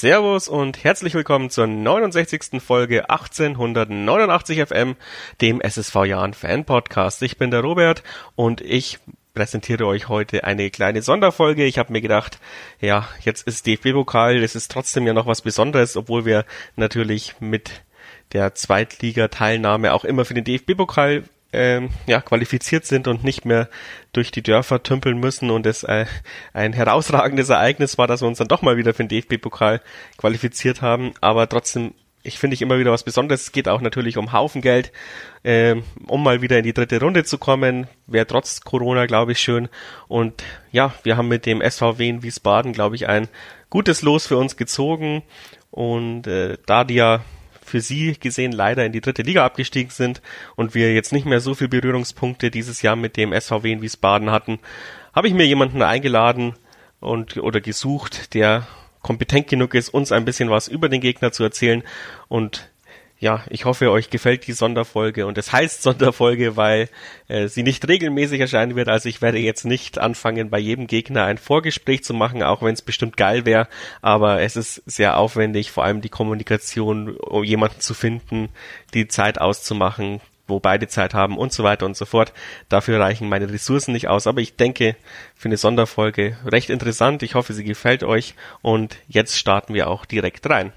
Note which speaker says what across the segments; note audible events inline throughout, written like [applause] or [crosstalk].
Speaker 1: Servus und herzlich willkommen zur 69. Folge 1889 FM, dem SSV Jahren Fan Podcast. Ich bin der Robert und ich präsentiere euch heute eine kleine Sonderfolge. Ich habe mir gedacht, ja, jetzt ist DFB-Pokal, das ist trotzdem ja noch was Besonderes, obwohl wir natürlich mit der Zweitliga-Teilnahme auch immer für den DFB-Pokal ähm, ja, qualifiziert sind und nicht mehr durch die Dörfer tümpeln müssen und es äh, ein herausragendes Ereignis war, dass wir uns dann doch mal wieder für den DFB-Pokal qualifiziert haben. Aber trotzdem, ich finde ich immer wieder was Besonderes. Es geht auch natürlich um Haufen Geld, ähm, um mal wieder in die dritte Runde zu kommen. Wäre trotz Corona, glaube ich, schön. Und ja, wir haben mit dem SVW in Wiesbaden, glaube ich, ein gutes Los für uns gezogen. Und äh, da die ja für sie gesehen leider in die dritte Liga abgestiegen sind und wir jetzt nicht mehr so viel Berührungspunkte dieses Jahr mit dem SVW in Wiesbaden hatten, habe ich mir jemanden eingeladen und oder gesucht, der kompetent genug ist, uns ein bisschen was über den Gegner zu erzählen und ja, ich hoffe, euch gefällt die Sonderfolge und es heißt Sonderfolge, weil äh, sie nicht regelmäßig erscheinen wird. Also ich werde jetzt nicht anfangen, bei jedem Gegner ein Vorgespräch zu machen, auch wenn es bestimmt geil wäre. Aber es ist sehr aufwendig, vor allem die Kommunikation, um jemanden zu finden, die Zeit auszumachen, wo beide Zeit haben und so weiter und so fort. Dafür reichen meine Ressourcen nicht aus. Aber ich denke, für eine Sonderfolge recht interessant. Ich hoffe, sie gefällt euch und jetzt starten wir auch direkt rein.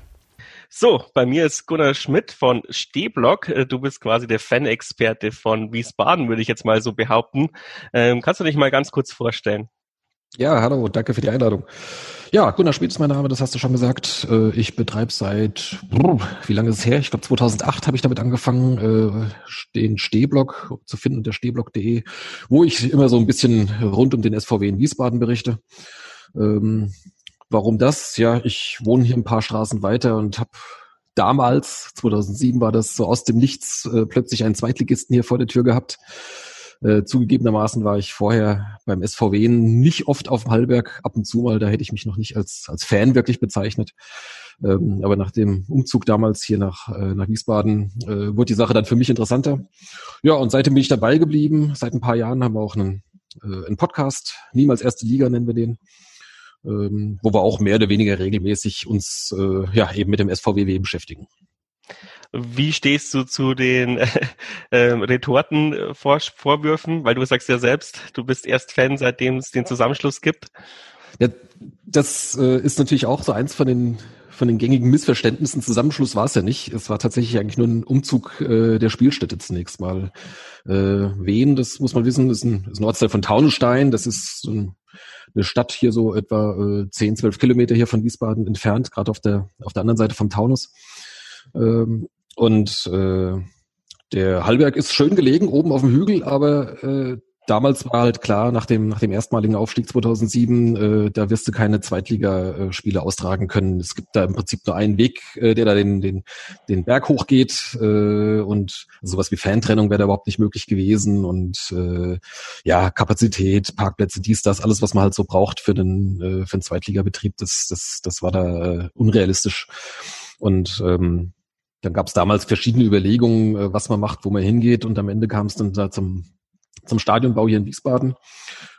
Speaker 1: So, bei mir ist Gunnar Schmidt von Stehblock. Äh, du bist quasi der Fan-Experte von Wiesbaden, würde ich jetzt mal so behaupten. Ähm, kannst du dich mal ganz kurz vorstellen?
Speaker 2: Ja, hallo, danke für die Einladung. Ja, Gunnar Schmidt ist mein Name, das hast du schon gesagt. Äh, ich betreibe seit, wie lange ist es her? Ich glaube 2008 habe ich damit angefangen, äh, den Stehblock zu finden unter stehblock.de, wo ich immer so ein bisschen rund um den SVW in Wiesbaden berichte. Ähm, Warum das? Ja, ich wohne hier ein paar Straßen weiter und habe damals, 2007 war das so aus dem Nichts, äh, plötzlich einen Zweitligisten hier vor der Tür gehabt. Äh, zugegebenermaßen war ich vorher beim SVW nicht oft auf dem Hallberg, ab und zu mal, da hätte ich mich noch nicht als, als Fan wirklich bezeichnet. Ähm, aber nach dem Umzug damals hier nach, äh, nach Wiesbaden äh, wurde die Sache dann für mich interessanter. Ja, und seitdem bin ich dabei geblieben. Seit ein paar Jahren haben wir auch einen, äh, einen Podcast, niemals erste Liga nennen wir den ähm, wo wir auch mehr oder weniger regelmäßig uns äh, ja eben mit dem SVWW beschäftigen.
Speaker 1: Wie stehst du zu den [laughs] äh, ähm, Retortenvorwürfen? Weil du sagst ja selbst, du bist erst Fan, seitdem es den Zusammenschluss gibt.
Speaker 2: Ja, das äh, ist natürlich auch so eins von den von den gängigen Missverständnissen. Zusammenschluss war es ja nicht. Es war tatsächlich eigentlich nur ein Umzug äh, der Spielstätte zunächst mal. Äh, Wien, das muss man wissen, ist ein, ist ein Ortsteil von Taunenstein. Das ist so ein eine Stadt hier so etwa äh, 10, 12 Kilometer hier von Wiesbaden entfernt, gerade auf der, auf der anderen Seite vom Taunus. Ähm, und äh, der Hallberg ist schön gelegen, oben auf dem Hügel, aber äh, damals war halt klar, nach dem, nach dem erstmaligen Aufstieg 2007, äh, da wirst du keine Zweitligaspiele austragen können. Es gibt da im Prinzip nur einen Weg, äh, der da den, den, den Berg hochgeht äh, und sowas wie Fantrennung wäre da überhaupt nicht möglich gewesen und äh, ja, Kapazität, Parkplätze, dies, das, alles, was man halt so braucht für den, äh, für den Zweitligabetrieb, das, das, das war da äh, unrealistisch. Und ähm, dann gab es damals verschiedene Überlegungen, äh, was man macht, wo man hingeht und am Ende kam es dann da zum zum Stadionbau hier in Wiesbaden.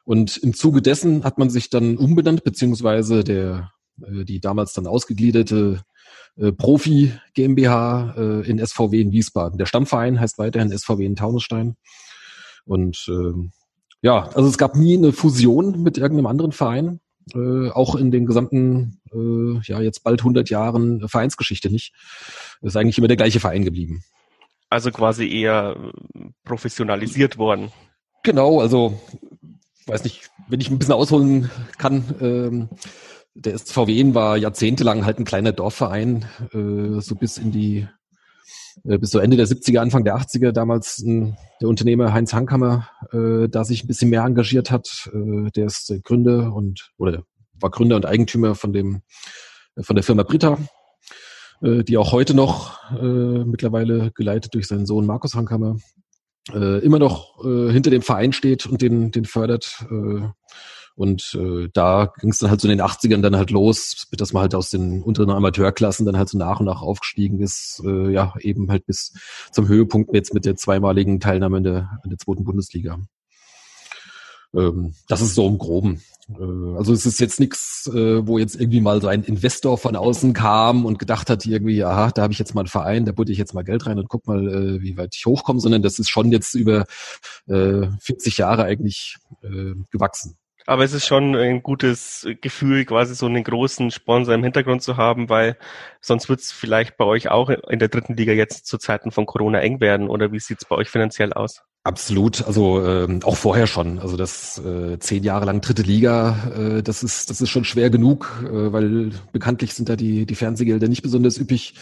Speaker 2: Und im Zuge dessen hat man sich dann umbenannt, beziehungsweise der, äh, die damals dann ausgegliederte äh, Profi GmbH äh, in SVW in Wiesbaden. Der Stammverein heißt weiterhin SVW in Taunusstein. Und äh, ja, also es gab nie eine Fusion mit irgendeinem anderen Verein, auch in den gesamten, ja jetzt bald 100 Jahren Vereinsgeschichte nicht. Es ist eigentlich immer der gleiche Verein geblieben.
Speaker 1: Also quasi eher professionalisiert worden.
Speaker 2: Genau, also weiß nicht, wenn ich ein bisschen ausholen kann, ähm, der SVW war jahrzehntelang halt ein kleiner Dorfverein, äh, so bis in die, äh, bis so Ende der 70er, Anfang der 80er damals äh, der Unternehmer Heinz Hankhammer, äh, da sich ein bisschen mehr engagiert hat. Äh, der ist der Gründer und, oder war Gründer und Eigentümer von dem, von der Firma Britta, äh, die auch heute noch äh, mittlerweile geleitet durch seinen Sohn Markus Hankhammer äh, immer noch äh, hinter dem Verein steht und den, den fördert. Äh, und äh, da ging es dann halt so in den 80ern dann halt los, dass man halt aus den unteren Amateurklassen dann halt so nach und nach aufgestiegen ist, äh, ja, eben halt bis zum Höhepunkt jetzt mit der zweimaligen Teilnahme in der, in der zweiten Bundesliga. Ähm, das ist so im Groben. Äh, also es ist jetzt nichts, äh, wo jetzt irgendwie mal so ein Investor von außen kam und gedacht hat, irgendwie, aha, da habe ich jetzt mal einen Verein, da butte ich jetzt mal Geld rein und guck mal, äh, wie weit ich hochkomme, sondern das ist schon jetzt über 40 Jahre eigentlich gewachsen.
Speaker 1: Aber es ist schon ein gutes Gefühl, quasi so einen großen Sponsor im Hintergrund zu haben, weil sonst wird es vielleicht bei euch auch in der dritten Liga jetzt zu Zeiten von Corona eng werden. Oder wie sieht es bei euch finanziell aus?
Speaker 2: Absolut, also ähm, auch vorher schon. Also das äh, zehn Jahre lang dritte Liga, äh, das ist das ist schon schwer genug, äh, weil bekanntlich sind da die die Fernsehgelder nicht besonders üppig.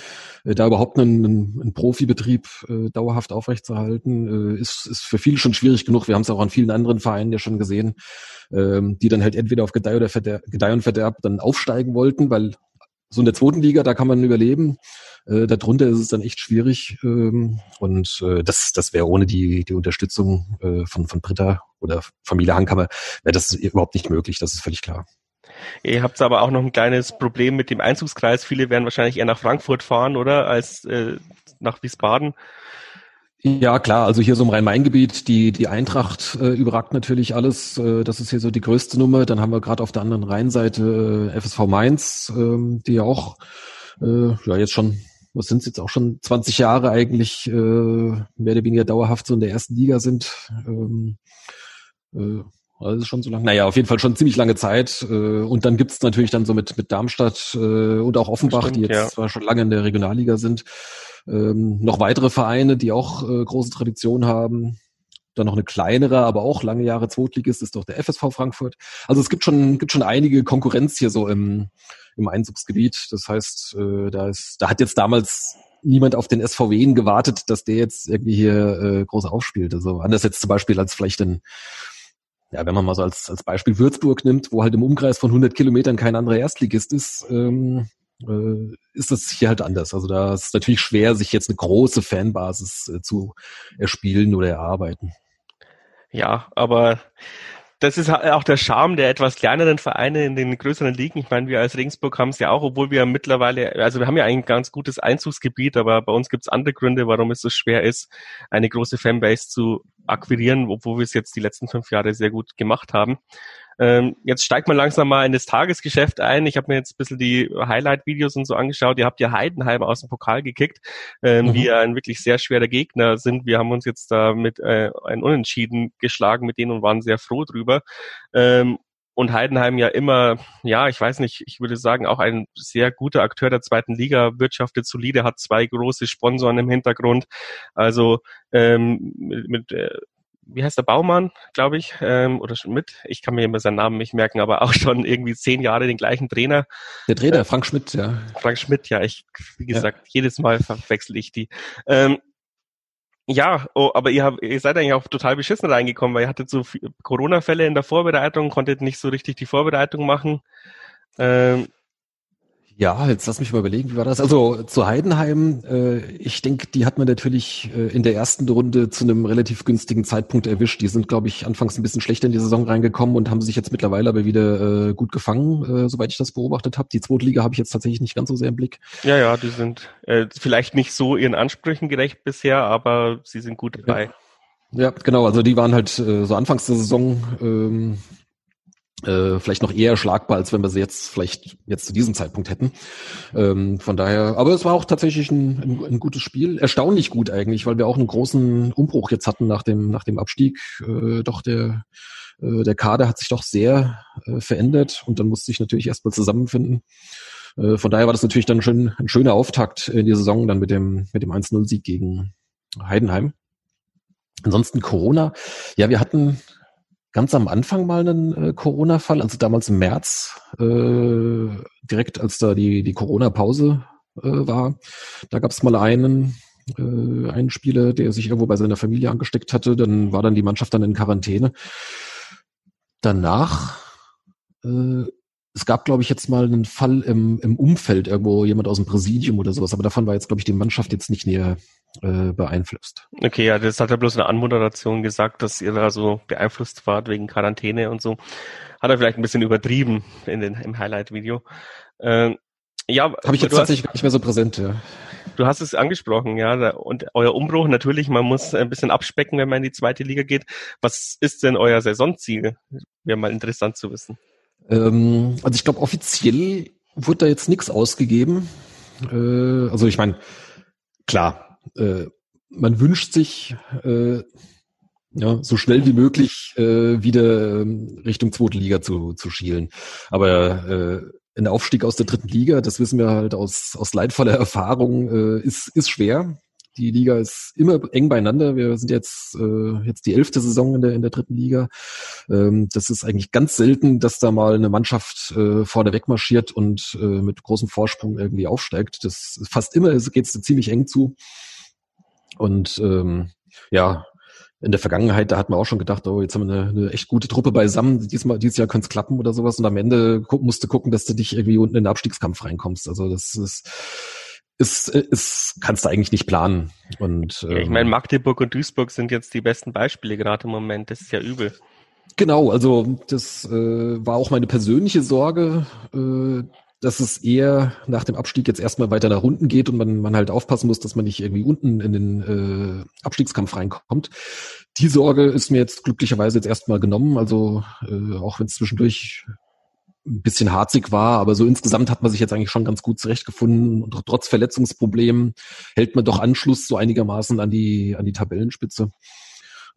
Speaker 2: Äh, da überhaupt einen, einen, Profibetrieb äh, dauerhaft aufrechtzuerhalten, äh, ist ist für viele schon schwierig genug. Wir haben es auch an vielen anderen Vereinen ja schon gesehen, ähm, die dann halt entweder auf Gedeih oder Verderb, Gedeih und Verderb dann aufsteigen wollten, weil so in der zweiten Liga da kann man überleben. Äh, darunter ist es dann echt schwierig. Ähm, und äh, das, das wäre ohne die, die Unterstützung äh, von, von Britta oder Familie Hankammer, wäre das überhaupt nicht möglich, das ist völlig klar.
Speaker 1: Ihr habt aber auch noch ein kleines Problem mit dem Einzugskreis. Viele werden wahrscheinlich eher nach Frankfurt fahren, oder? Als äh, nach Wiesbaden.
Speaker 2: Ja, klar, also hier so im Rhein-Main-Gebiet, die, die Eintracht äh, überragt natürlich alles. Äh, das ist hier so die größte Nummer. Dann haben wir gerade auf der anderen Rheinseite äh, FSV Mainz, äh, die ja auch äh, ja jetzt schon was sind jetzt auch schon 20 Jahre eigentlich äh, mehr oder weniger dauerhaft so in der ersten Liga sind. Ähm, äh, also schon so lange. Naja, auf jeden Fall schon ziemlich lange Zeit. Äh, und dann gibt's natürlich dann so mit, mit Darmstadt äh, und auch Offenbach, Stimmt, die jetzt ja. zwar schon lange in der Regionalliga sind, ähm, noch weitere Vereine, die auch äh, große Tradition haben. Dann noch eine kleinere, aber auch lange Jahre Zweitligist ist doch der FSV Frankfurt. Also es gibt schon, gibt schon einige Konkurrenz hier so im, im Einzugsgebiet. Das heißt, da ist, da hat jetzt damals niemand auf den SVW gewartet, dass der jetzt irgendwie hier äh, groß aufspielt. Also anders jetzt zum Beispiel als vielleicht ein, ja, wenn man mal so als, als Beispiel Würzburg nimmt, wo halt im Umkreis von 100 Kilometern kein anderer Erstligist ist, ähm, äh, ist das hier halt anders. Also da ist natürlich schwer, sich jetzt eine große Fanbasis äh, zu erspielen oder erarbeiten.
Speaker 1: Ja, aber das ist auch der Charme der etwas kleineren Vereine in den größeren Ligen. Ich meine, wir als Regensburg haben es ja auch, obwohl wir mittlerweile, also wir haben ja ein ganz gutes Einzugsgebiet, aber bei uns gibt es andere Gründe, warum es so schwer ist, eine große Fanbase zu akquirieren, obwohl wir es jetzt die letzten fünf Jahre sehr gut gemacht haben. Ähm, jetzt steigt man langsam mal in das Tagesgeschäft ein. Ich habe mir jetzt ein bisschen die Highlight-Videos und so angeschaut. Ihr habt ja Heidenheim aus dem Pokal gekickt, ähm, mhm. die ein wirklich sehr schwerer Gegner sind. Wir haben uns jetzt da mit äh, ein Unentschieden geschlagen mit denen und waren sehr froh drüber. Ähm, und Heidenheim ja immer, ja, ich weiß nicht, ich würde sagen, auch ein sehr guter Akteur der zweiten Liga, wirtschaftet solide, hat zwei große Sponsoren im Hintergrund. Also ähm, mit, mit äh, wie heißt der Baumann, glaube ich, ähm, oder Schmidt, ich kann mir immer seinen Namen nicht merken, aber auch schon irgendwie zehn Jahre den gleichen Trainer.
Speaker 2: Der Trainer, äh, Frank Schmidt, ja.
Speaker 1: Frank Schmidt, ja, ich, wie gesagt, ja. jedes Mal verwechsel ich die. Ähm, ja, oh, aber ihr, habt, ihr seid eigentlich auch total beschissen reingekommen, weil ihr hattet so Corona-Fälle in der Vorbereitung, konntet nicht so richtig die Vorbereitung machen. Ähm,
Speaker 2: ja, jetzt lass mich mal überlegen, wie war das? Also zu Heidenheim, äh, ich denke, die hat man natürlich äh, in der ersten Runde zu einem relativ günstigen Zeitpunkt erwischt. Die sind, glaube ich, anfangs ein bisschen schlechter in die Saison reingekommen und haben sich jetzt mittlerweile aber wieder äh, gut gefangen, äh, soweit ich das beobachtet habe. Die zweite Liga habe ich jetzt tatsächlich nicht ganz so sehr im Blick.
Speaker 1: Ja, ja, die sind äh, vielleicht nicht so ihren Ansprüchen gerecht bisher, aber sie sind gut dabei.
Speaker 2: Ja. ja genau, also die waren halt äh, so anfangs der Saison ähm, äh, vielleicht noch eher schlagbar, als wenn wir sie jetzt vielleicht jetzt zu diesem Zeitpunkt hätten. Ähm, von daher, aber es war auch tatsächlich ein, ein, ein, gutes Spiel, erstaunlich gut eigentlich, weil wir auch einen großen Umbruch jetzt hatten nach dem nach dem Abstieg. Äh, doch der äh, der Kader hat sich doch sehr äh, verändert und dann musste ich natürlich erstmal zusammenfinden. Äh, von daher war das natürlich dann schon ein schöner Auftakt in die Saison dann mit dem mit dem 1-0-Sieg gegen Heidenheim. Ansonsten Corona. Ja, wir hatten ganz am Anfang mal einen äh, Corona-Fall, also damals im März, äh, direkt als da die, die Corona-Pause äh, war. Da gab es mal einen, äh, einen Spieler, der sich irgendwo bei seiner Familie angesteckt hatte. Dann war dann die Mannschaft dann in Quarantäne. Danach äh, es gab, glaube ich, jetzt mal einen Fall im, im Umfeld, irgendwo jemand aus dem Präsidium oder sowas, aber davon war jetzt, glaube ich, die Mannschaft jetzt nicht näher äh, beeinflusst.
Speaker 1: Okay, ja, das hat er bloß eine Anmoderation gesagt, dass ihr da so beeinflusst wart wegen Quarantäne und so. Hat er vielleicht ein bisschen übertrieben in den, im Highlight-Video. Ähm,
Speaker 2: ja, habe ich jetzt tatsächlich gar nicht mehr so präsent, ja.
Speaker 1: du hast es angesprochen, ja, und euer Umbruch natürlich, man muss ein bisschen abspecken, wenn man in die zweite Liga geht. Was ist denn euer Saisonziel? Wäre mal interessant zu wissen.
Speaker 2: Ähm, also ich glaube, offiziell wurde da jetzt nichts ausgegeben. Äh, also ich meine, klar, äh, man wünscht sich äh, ja, so schnell wie möglich äh, wieder ähm, Richtung zweite Liga zu, zu schielen. Aber äh, ein Aufstieg aus der dritten Liga, das wissen wir halt aus, aus leidvoller Erfahrung, äh, ist, ist schwer. Die Liga ist immer eng beieinander. Wir sind jetzt äh, jetzt die elfte Saison in der in der dritten Liga. Ähm, das ist eigentlich ganz selten, dass da mal eine Mannschaft äh, vorne wegmarschiert und äh, mit großem Vorsprung irgendwie aufsteigt. Das fast immer geht es ziemlich eng zu. Und ähm, ja, in der Vergangenheit, da hat man auch schon gedacht, oh, jetzt haben wir eine, eine echt gute Truppe beisammen, diesmal, dieses Jahr könnte es klappen oder sowas und am Ende gu musst du gucken, dass du dich irgendwie unten in den Abstiegskampf reinkommst. Also das ist ist, ist kannst du eigentlich nicht planen. Und,
Speaker 1: ähm, ich meine, Magdeburg und Duisburg sind jetzt die besten Beispiele gerade im Moment. Das ist ja übel.
Speaker 2: Genau, also das äh, war auch meine persönliche Sorge, äh, dass es eher nach dem Abstieg jetzt erstmal weiter nach unten geht und man, man halt aufpassen muss, dass man nicht irgendwie unten in den äh, Abstiegskampf reinkommt. Die Sorge ist mir jetzt glücklicherweise jetzt erstmal genommen, also äh, auch wenn es zwischendurch ein bisschen harzig war, aber so insgesamt hat man sich jetzt eigentlich schon ganz gut zurechtgefunden und trotz Verletzungsproblemen hält man doch Anschluss so einigermaßen an die an die Tabellenspitze.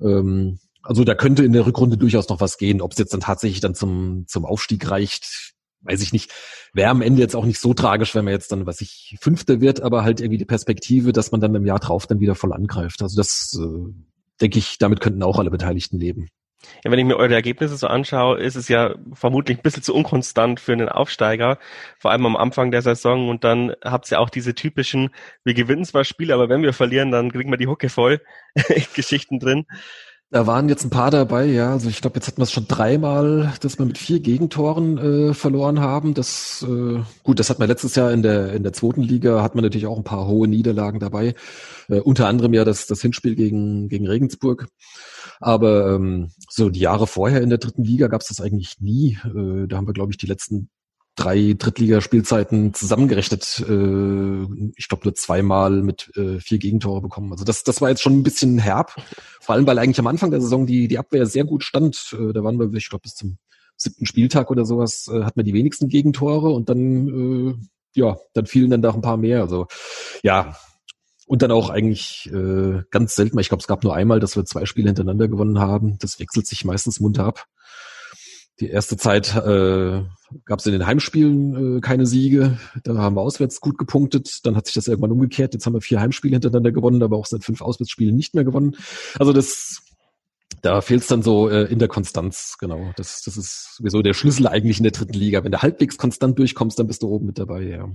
Speaker 2: Ähm, also da könnte in der Rückrunde durchaus noch was gehen. Ob es jetzt dann tatsächlich dann zum zum Aufstieg reicht, weiß ich nicht. Wäre am Ende jetzt auch nicht so tragisch, wenn man jetzt dann, was ich Fünfter wird, aber halt irgendwie die Perspektive, dass man dann im Jahr drauf dann wieder voll angreift. Also das äh, denke ich, damit könnten auch alle Beteiligten leben.
Speaker 1: Ja, wenn ich mir eure Ergebnisse so anschaue, ist es ja vermutlich ein bisschen zu unkonstant für einen Aufsteiger, vor allem am Anfang der Saison. Und dann habt ihr auch diese typischen, wir gewinnen zwar Spiele, aber wenn wir verlieren, dann kriegen wir die Hucke voll [laughs] Geschichten drin.
Speaker 2: Da waren jetzt ein paar dabei, ja. Also ich glaube, jetzt hatten wir es schon dreimal, dass wir mit vier Gegentoren äh, verloren haben. Das äh, gut, das hat man letztes Jahr in der in der zweiten Liga hat man natürlich auch ein paar hohe Niederlagen dabei. Äh, unter anderem ja das das Hinspiel gegen gegen Regensburg. Aber ähm, so die Jahre vorher in der dritten Liga gab es das eigentlich nie. Äh, da haben wir, glaube ich, die letzten drei Drittligaspielzeiten zusammengerechnet, äh, ich glaube nur zweimal mit äh, vier Gegentore bekommen. Also das, das war jetzt schon ein bisschen herb, vor allem weil eigentlich am Anfang der Saison die, die Abwehr sehr gut stand. Äh, da waren wir, ich glaube, bis zum siebten Spieltag oder sowas äh, hatten wir die wenigsten Gegentore und dann, äh, ja, dann fielen dann da ein paar mehr. Also ja, und dann auch eigentlich äh, ganz selten, ich glaube, es gab nur einmal, dass wir zwei Spiele hintereinander gewonnen haben. Das wechselt sich meistens munter ab. Die erste Zeit äh, gab es in den Heimspielen äh, keine Siege. Da haben wir auswärts gut gepunktet. Dann hat sich das irgendwann umgekehrt. Jetzt haben wir vier Heimspiele hintereinander gewonnen, aber auch seit fünf Auswärtsspielen nicht mehr gewonnen. Also das, da fehlt es dann so äh, in der Konstanz. Genau, das, das ist sowieso der Schlüssel eigentlich in der dritten Liga. Wenn du halbwegs konstant durchkommst, dann bist du oben mit dabei. Ja.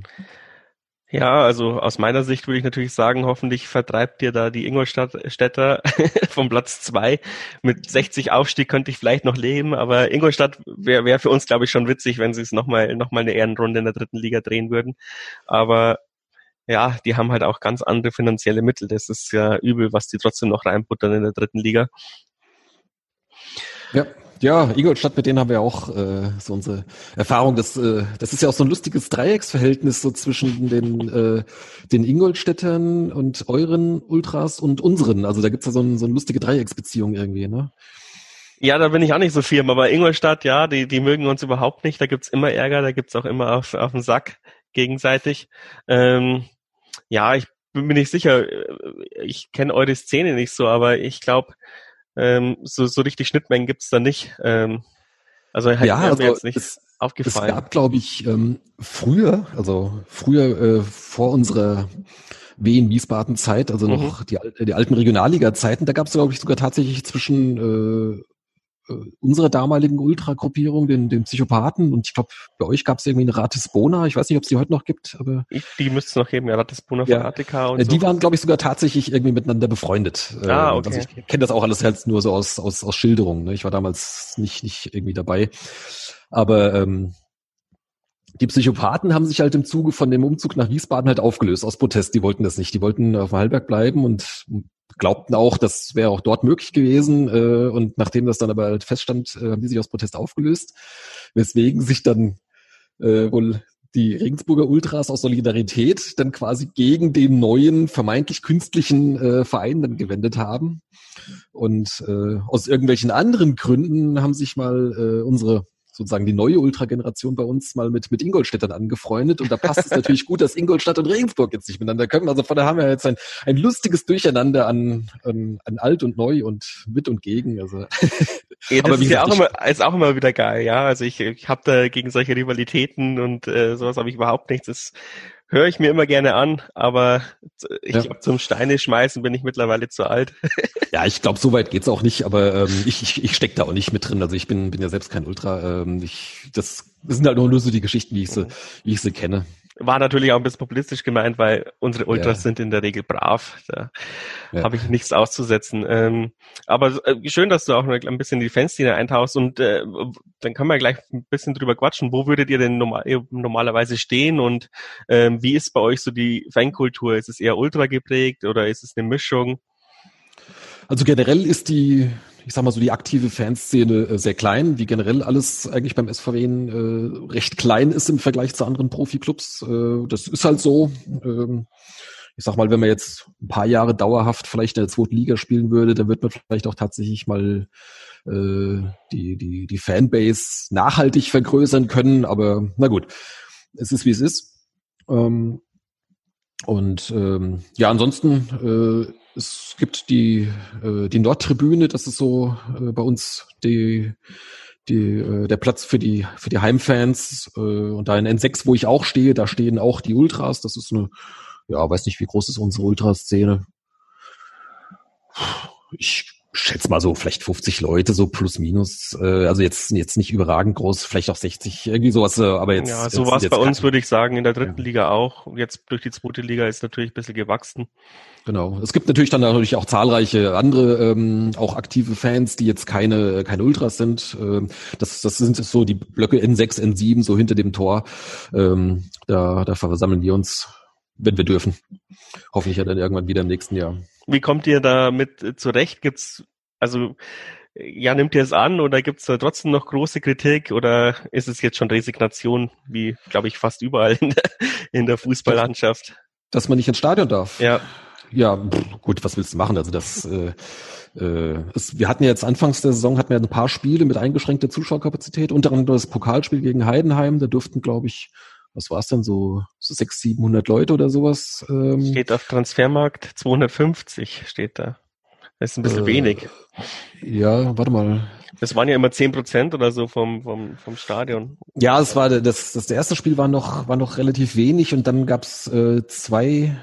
Speaker 1: Ja, also aus meiner Sicht würde ich natürlich sagen, hoffentlich vertreibt dir da die Ingolstädter [laughs] vom Platz zwei. Mit 60 Aufstieg könnte ich vielleicht noch leben, aber Ingolstadt wäre wär für uns, glaube ich, schon witzig, wenn sie es nochmal noch mal eine Ehrenrunde in der dritten Liga drehen würden. Aber ja, die haben halt auch ganz andere finanzielle Mittel. Das ist ja übel, was die trotzdem noch reinbuttern in der dritten Liga.
Speaker 2: Ja, ja, Ingolstadt, mit denen haben wir auch äh, so unsere Erfahrung. Das, äh, das ist ja auch so ein lustiges Dreiecksverhältnis so zwischen den, äh, den Ingolstädtern und euren Ultras und unseren. Also da gibt's ja so, ein, so eine lustige Dreiecksbeziehung irgendwie, ne?
Speaker 1: Ja, da bin ich auch nicht so firm, aber Ingolstadt, ja, die, die mögen uns überhaupt nicht. Da gibt's immer Ärger, da gibt's auch immer auf, auf den Sack gegenseitig. Ähm, ja, ich bin mir nicht sicher. Ich kenne eure Szene nicht so, aber ich glaube, ähm, so, so richtig Schnittmengen gibt's da nicht. Ähm, also
Speaker 2: halt ja, also jetzt nicht es, aufgefallen. Es gab, glaube ich, ähm, früher, also früher äh, vor unserer Wien Wiesbaden Zeit, also noch mhm. die, die alten Regionalliga Zeiten, da gab es glaube ich sogar tatsächlich zwischen äh, unserer damaligen Ultra-Gruppierung, den, den Psychopathen. Und ich glaube, bei euch gab es irgendwie eine Ratisbona. Ich weiß nicht, ob es die heute noch gibt, aber.
Speaker 1: Die müsste es noch geben, ja, Ratisbona
Speaker 2: ja. Fanatica und Die so. waren, glaube ich, sogar tatsächlich irgendwie miteinander befreundet. Ah, ähm, okay. Also ich kenne das auch alles halt nur so aus, aus, aus Schilderungen. Ne? Ich war damals nicht, nicht irgendwie dabei. Aber ähm, die Psychopathen haben sich halt im Zuge von dem Umzug nach Wiesbaden halt aufgelöst aus Protest. Die wollten das nicht. Die wollten auf dem Hallberg bleiben und glaubten auch, das wäre auch dort möglich gewesen. Äh, und nachdem das dann aber halt feststand, äh, haben die sich aus Protest aufgelöst, weswegen sich dann äh, wohl die Regensburger Ultras aus Solidarität dann quasi gegen den neuen, vermeintlich künstlichen äh, Verein dann gewendet haben. Und äh, aus irgendwelchen anderen Gründen haben sich mal äh, unsere sozusagen die neue Ultra-Generation bei uns mal mit, mit Ingolstädtern angefreundet. Und da passt es natürlich gut, dass Ingolstadt und Regensburg jetzt nicht miteinander können. Also von daher haben wir jetzt ein, ein lustiges Durcheinander an, an, an alt und neu und mit und gegen. Also.
Speaker 1: Ja, [laughs] das Aber ist ja auch immer, ist auch immer wieder geil, ja. Also ich, ich habe da gegen solche Rivalitäten und äh, sowas habe ich überhaupt nichts. Das höre ich mir immer gerne an, aber ich ja. glaube, zum Steine schmeißen bin ich mittlerweile zu alt. [laughs]
Speaker 2: ja, ich glaube, so weit geht's auch nicht, aber ähm, ich, ich, ich stecke da auch nicht mit drin. Also ich bin, bin ja selbst kein Ultra. Ähm, ich, das, das sind halt nur, nur so die Geschichten, wie ich sie, wie ich sie kenne.
Speaker 1: War natürlich auch ein bisschen populistisch gemeint, weil unsere Ultras ja. sind in der Regel brav. Da ja. habe ich nichts auszusetzen. Ähm, aber äh, schön, dass du auch noch ein bisschen in die Fanszene eintauchst und äh, dann können wir gleich ein bisschen drüber quatschen. Wo würdet ihr denn normal, normalerweise stehen und ähm, wie ist bei euch so die Fankultur? Ist es eher ultra geprägt oder ist es eine Mischung?
Speaker 2: Also generell ist die ich sag mal so, die aktive Fanszene äh, sehr klein, wie generell alles eigentlich beim SVW äh, recht klein ist im Vergleich zu anderen Profiklubs. Äh, das ist halt so. Ähm, ich sag mal, wenn man jetzt ein paar Jahre dauerhaft vielleicht in der zweiten Liga spielen würde, dann wird man vielleicht auch tatsächlich mal äh, die, die, die Fanbase nachhaltig vergrößern können. Aber na gut, es ist wie es ist. Ähm, und ähm, ja, ansonsten äh, es gibt die, äh, die Nordtribüne, das ist so äh, bei uns die, die, äh, der Platz für die, für die Heimfans. Äh, und da in N6, wo ich auch stehe, da stehen auch die Ultras. Das ist eine, ja, weiß nicht, wie groß ist unsere Ultraszene. Ich schätze mal so vielleicht 50 Leute, so plus minus. Äh, also jetzt jetzt nicht überragend groß, vielleicht auch 60, irgendwie sowas. Äh, aber jetzt
Speaker 1: ja, so war es bei uns, würde ich sagen, in der dritten ja. Liga auch. Jetzt durch die zweite Liga ist natürlich ein bisschen gewachsen.
Speaker 2: Genau. Es gibt natürlich dann natürlich auch zahlreiche andere, ähm, auch aktive Fans, die jetzt keine keine Ultras sind. Ähm, das das sind so die Blöcke N6, N7 so hinter dem Tor. Ähm, da da versammeln wir uns, wenn wir dürfen. Hoffentlich ja dann irgendwann wieder im nächsten Jahr.
Speaker 1: Wie kommt ihr damit zurecht? Gibt's also ja, nimmt ihr es an oder gibt es da trotzdem noch große Kritik oder ist es jetzt schon Resignation, wie glaube ich fast überall in der, in der Fußballlandschaft?
Speaker 2: Dass man nicht ins Stadion darf.
Speaker 1: Ja.
Speaker 2: Ja, gut, was willst du machen? Also das, äh, äh, es, wir hatten jetzt anfangs der Saison hatten wir ein paar Spiele mit eingeschränkter Zuschauerkapazität, unter anderem das Pokalspiel gegen Heidenheim. Da durften, glaube ich, was war es denn so, so 600, 700 Leute oder sowas.
Speaker 1: Ähm, steht auf Transfermarkt 250 steht da. Das ist ein bisschen äh, wenig.
Speaker 2: Ja, warte mal.
Speaker 1: Das waren ja immer zehn Prozent oder so vom, vom, vom Stadion.
Speaker 2: Ja, es war das, das erste Spiel war noch, war noch relativ wenig und dann gab's äh, zwei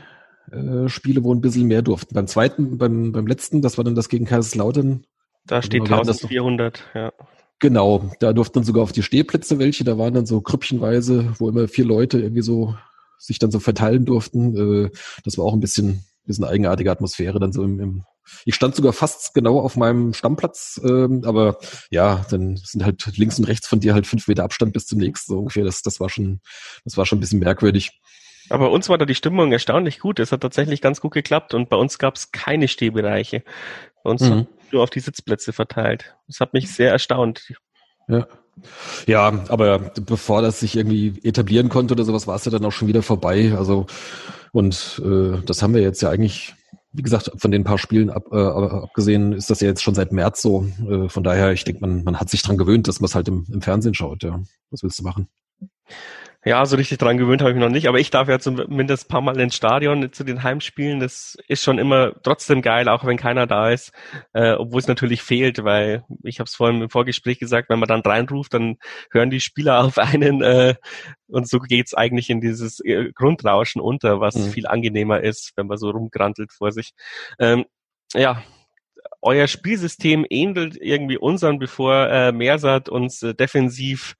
Speaker 2: äh, Spiele, wo ein bisschen mehr durften. Beim zweiten, beim, beim letzten, das war dann das gegen Kaiserslautern.
Speaker 1: Da steht 1400, ja.
Speaker 2: Genau, da durften dann sogar auf die Stehplätze welche, da waren dann so krüppchenweise, wo immer vier Leute irgendwie so sich dann so verteilen durften. Äh, das war auch ein bisschen, bisschen eigenartige Atmosphäre dann so im, im ich stand sogar fast genau auf meinem Stammplatz, ähm, aber ja, dann sind halt links und rechts von dir halt fünf Meter Abstand bis zum nächsten so ungefähr. Das, das war schon, das war schon ein bisschen merkwürdig.
Speaker 1: Aber uns war da die Stimmung erstaunlich gut. Es hat tatsächlich ganz gut geklappt und bei uns gab es keine Stehbereiche. Bei uns mhm. nur auf die Sitzplätze verteilt. Das hat mich sehr erstaunt.
Speaker 2: Ja. Ja, aber bevor das sich irgendwie etablieren konnte oder sowas, war es ja dann auch schon wieder vorbei. Also und äh, das haben wir jetzt ja eigentlich, wie gesagt, von den paar Spielen ab, äh, abgesehen, ist das ja jetzt schon seit März so. Äh, von daher, ich denke, man, man hat sich dran gewöhnt, dass man es halt im, im Fernsehen schaut. Ja, was willst du machen?
Speaker 1: Ja, so richtig dran gewöhnt habe ich mich noch nicht, aber ich darf ja zumindest ein paar Mal ins Stadion zu den Heimspielen. Das ist schon immer trotzdem geil, auch wenn keiner da ist, äh, obwohl es natürlich fehlt, weil ich habe es vorhin im Vorgespräch gesagt, wenn man dann reinruft, dann hören die Spieler [laughs] auf einen äh, und so geht's eigentlich in dieses äh, Grundrauschen unter, was mhm. viel angenehmer ist, wenn man so rumgrantelt vor sich. Ähm, ja, euer Spielsystem ähnelt irgendwie unseren, bevor äh, Mersat uns äh, defensiv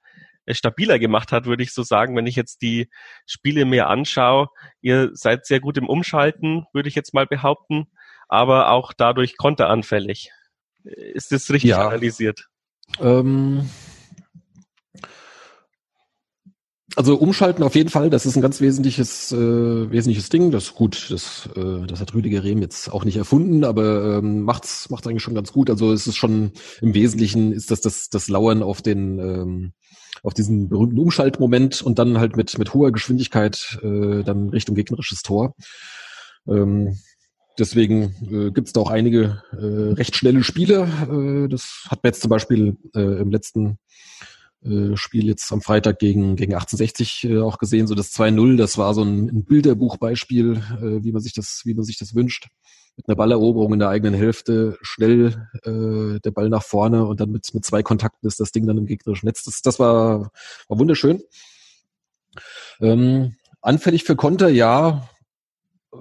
Speaker 1: stabiler gemacht hat, würde ich so sagen, wenn ich jetzt die Spiele mir anschaue. Ihr seid sehr gut im Umschalten, würde ich jetzt mal behaupten, aber auch dadurch konteranfällig. Ist das richtig ja. analysiert? Ähm,
Speaker 2: also umschalten auf jeden Fall, das ist ein ganz wesentliches, äh, wesentliches Ding. Das ist gut, das, äh, das hat Rüdiger Rehm jetzt auch nicht erfunden, aber ähm, macht's, macht's eigentlich schon ganz gut. Also es ist schon im Wesentlichen ist das das, das Lauern auf den ähm, auf diesen berühmten Umschaltmoment und dann halt mit, mit hoher Geschwindigkeit äh, dann Richtung gegnerisches Tor. Ähm, deswegen äh, gibt es da auch einige äh, recht schnelle Spiele. Äh, das hat man jetzt zum Beispiel äh, im letzten äh, Spiel jetzt am Freitag gegen, gegen 1860 äh, auch gesehen, so das 2-0, das war so ein, ein Bilderbuchbeispiel, äh, wie man sich das, wie man sich das wünscht. Mit einer Balleroberung in der eigenen Hälfte, schnell äh, der Ball nach vorne und dann mit, mit zwei Kontakten ist das Ding dann im gegnerischen Netz. Das, das war, war wunderschön. Ähm, anfällig für Konter, ja. Äh,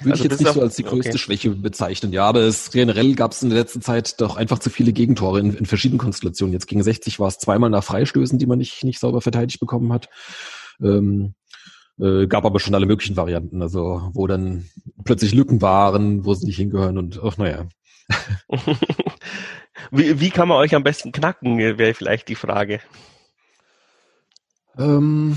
Speaker 2: würde also ich jetzt nicht so als die größte okay. Schwäche bezeichnen. Ja, aber es generell gab es in der letzten Zeit doch einfach zu viele Gegentore in, in verschiedenen Konstellationen. Jetzt gegen 60 war es zweimal nach Freistößen, die man nicht, nicht sauber verteidigt bekommen hat. Ähm, äh, gab aber schon alle möglichen Varianten, also wo dann plötzlich Lücken waren, wo sie nicht hingehören und ach naja. [laughs]
Speaker 1: wie, wie kann man euch am besten knacken, wäre vielleicht die Frage.
Speaker 2: Ähm,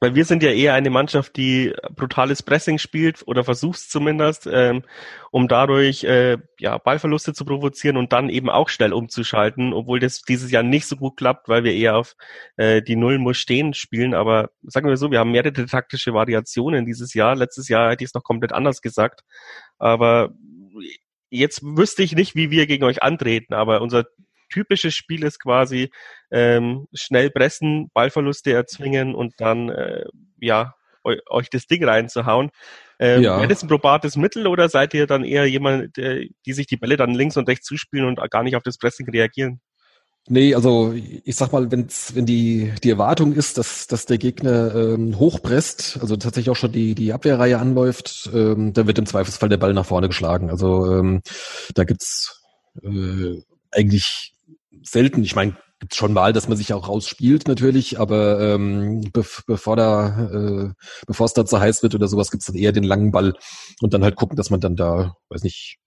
Speaker 1: weil wir sind ja eher eine Mannschaft, die brutales Pressing spielt oder versucht zumindest, ähm, um dadurch äh, ja, Ballverluste zu provozieren und dann eben auch schnell umzuschalten, obwohl das dieses Jahr nicht so gut klappt, weil wir eher auf äh, die Null muss stehen spielen. Aber sagen wir so, wir haben mehrere taktische Variationen dieses Jahr. Letztes Jahr hätte ich es noch komplett anders gesagt. Aber jetzt wüsste ich nicht, wie wir gegen euch antreten, aber unser typisches Spiel ist quasi ähm, schnell pressen, Ballverluste erzwingen und dann äh, ja euch das Ding reinzuhauen. Ähm, ja. Wäre das ein probates Mittel oder seid ihr dann eher jemand, der, die sich die Bälle dann links und rechts zuspielen und gar nicht auf das Pressing reagieren?
Speaker 2: Nee, also ich sag mal, wenn's, wenn die, die Erwartung ist, dass, dass der Gegner ähm, hochpresst, also tatsächlich auch schon die, die Abwehrreihe anläuft, ähm, dann wird im Zweifelsfall der Ball nach vorne geschlagen. Also ähm, da gibt's äh, eigentlich selten. Ich meine, gibt schon mal, dass man sich auch rausspielt natürlich, aber ähm, be bevor da, äh, bevor es da zu heiß wird oder sowas, gibt's dann eher den langen Ball und dann halt gucken, dass man dann da, weiß nicht,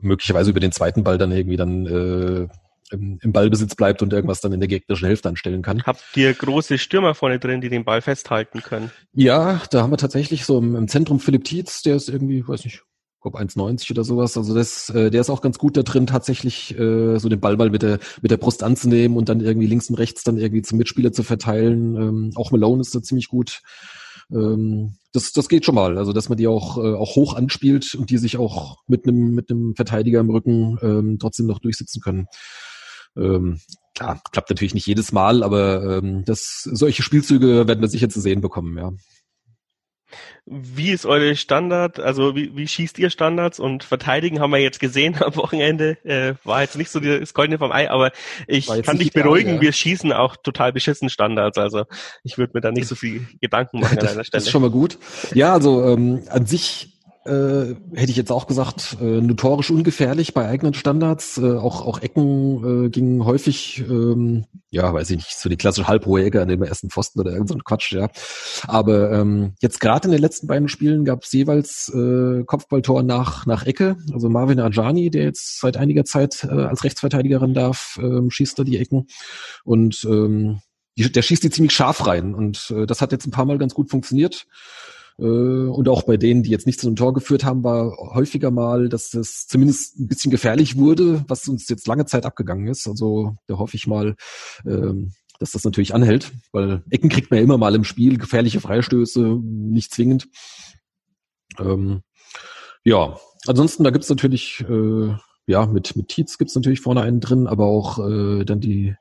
Speaker 2: möglicherweise über den zweiten Ball dann irgendwie dann äh, im, im Ballbesitz bleibt und irgendwas dann in der gegnerischen Hälfte anstellen kann.
Speaker 1: Habt ihr große Stürmer vorne drin, die den Ball festhalten können?
Speaker 2: Ja, da haben wir tatsächlich so im, im Zentrum Philipp Tietz, der ist irgendwie, weiß nicht, glaube 1,90 oder sowas. Also das, äh, der ist auch ganz gut da drin, tatsächlich äh, so den Ballball mit der mit der Brust anzunehmen und dann irgendwie links und rechts dann irgendwie zum Mitspieler zu verteilen. Ähm, auch Malone ist da ziemlich gut. Ähm, das, das geht schon mal. Also dass man die auch äh, auch hoch anspielt und die sich auch mit einem mit einem Verteidiger im Rücken ähm, trotzdem noch durchsetzen können. Ähm, klar, klappt natürlich nicht jedes Mal, aber ähm, das solche Spielzüge werden wir sicher zu sehen bekommen, ja.
Speaker 1: Wie ist eure Standard? Also wie, wie schießt ihr Standards und verteidigen haben wir jetzt gesehen am Wochenende. Äh, war jetzt nicht so das Goldene vom Ei, aber ich kann dich beruhigen, Jahr, ja. wir schießen auch total beschissen Standards. Also ich würde mir da nicht so viel Gedanken machen an einer Stelle.
Speaker 2: Das ist schon mal gut. Ja, also ähm, an sich äh, hätte ich jetzt auch gesagt, äh, notorisch ungefährlich bei eigenen Standards. Äh, auch, auch Ecken äh, gingen häufig, ähm, ja, weiß ich nicht, so die klassische halbhohe Ecke an dem ersten Pfosten oder irgend so ein Quatsch, ja. Aber ähm, jetzt gerade in den letzten beiden Spielen gab es jeweils äh, Kopfballtor nach, nach Ecke. Also Marvin Ajani, der jetzt seit einiger Zeit äh, als Rechtsverteidigerin darf, äh, schießt da die Ecken. Und ähm, die, der schießt die ziemlich scharf rein. Und äh, das hat jetzt ein paar Mal ganz gut funktioniert. Äh, und auch bei denen, die jetzt nicht zu einem Tor geführt haben, war häufiger mal, dass das zumindest ein bisschen gefährlich wurde, was uns jetzt lange Zeit abgegangen ist. Also da hoffe ich mal, ähm, dass das natürlich anhält, weil Ecken kriegt man ja immer mal im Spiel, gefährliche Freistöße, nicht zwingend. Ähm, ja, ansonsten, da gibt's natürlich, äh, ja, mit, mit Tietz gibt's natürlich vorne einen drin, aber auch äh, dann die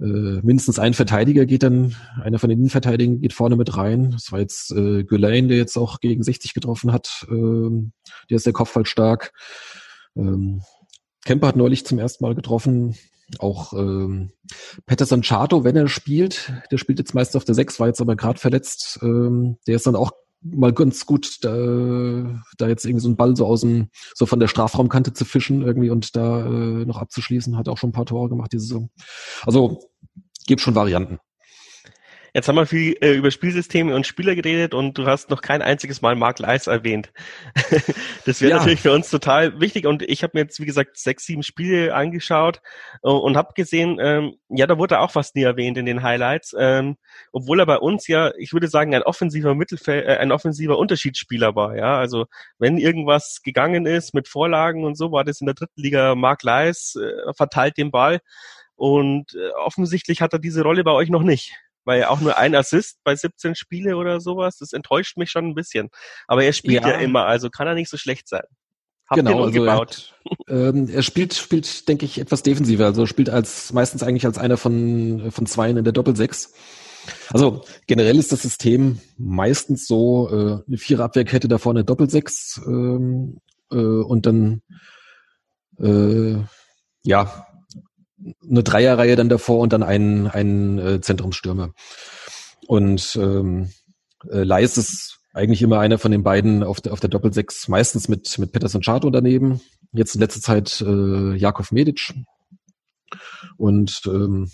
Speaker 2: äh, mindestens ein Verteidiger geht dann, einer von den Innenverteidigern geht vorne mit rein. Das war jetzt äh, Gülein, der jetzt auch gegen 60 getroffen hat. Ähm, der ist der Kopfball stark. Ähm, Kemper hat neulich zum ersten Mal getroffen. Auch ähm, Peterson Chato, wenn er spielt, der spielt jetzt meist auf der 6, war jetzt aber gerade verletzt. Ähm, der ist dann auch mal ganz gut, da, da jetzt irgendwie so einen Ball so aus dem, so von der Strafraumkante zu fischen irgendwie und da äh, noch abzuschließen, hat auch schon ein paar Tore gemacht diese Saison. Also gibt schon Varianten.
Speaker 1: Jetzt haben wir viel äh, über Spielsysteme und Spieler geredet und du hast noch kein einziges Mal Mark Leis erwähnt. [laughs] das wäre ja. natürlich für uns total wichtig und ich habe mir jetzt, wie gesagt, sechs, sieben Spiele angeschaut äh, und habe gesehen, ähm, ja, da wurde er auch fast nie erwähnt in den Highlights, ähm, obwohl er bei uns ja, ich würde sagen, ein offensiver Mittelfeld, äh, ein offensiver Unterschiedsspieler war. Ja, Also wenn irgendwas gegangen ist mit Vorlagen und so, war das in der dritten Liga Mark Leis, äh, verteilt den Ball und äh, offensichtlich hat er diese Rolle bei euch noch nicht weil auch nur ein Assist bei 17 Spiele oder sowas, das enttäuscht mich schon ein bisschen. Aber er spielt ja, ja immer, also kann er nicht so schlecht sein.
Speaker 2: Habt genau, also er, hat, ähm, er spielt, spielt, denke ich, etwas defensiver. Also spielt als meistens eigentlich als einer von von zweien in der Doppelsechs. Also generell ist das System meistens so äh, eine Viererabwehrkette da vorne Doppelsechs ähm, äh, und dann äh, ja eine Dreierreihe dann davor und dann einen, einen äh, Zentrumsstürmer. Und ähm, äh, Leis ist eigentlich immer einer von den beiden auf der, auf der Doppelsechs, meistens mit, mit Peterson Chato daneben. Jetzt in letzter Zeit äh, Jakov Medic. Und ähm,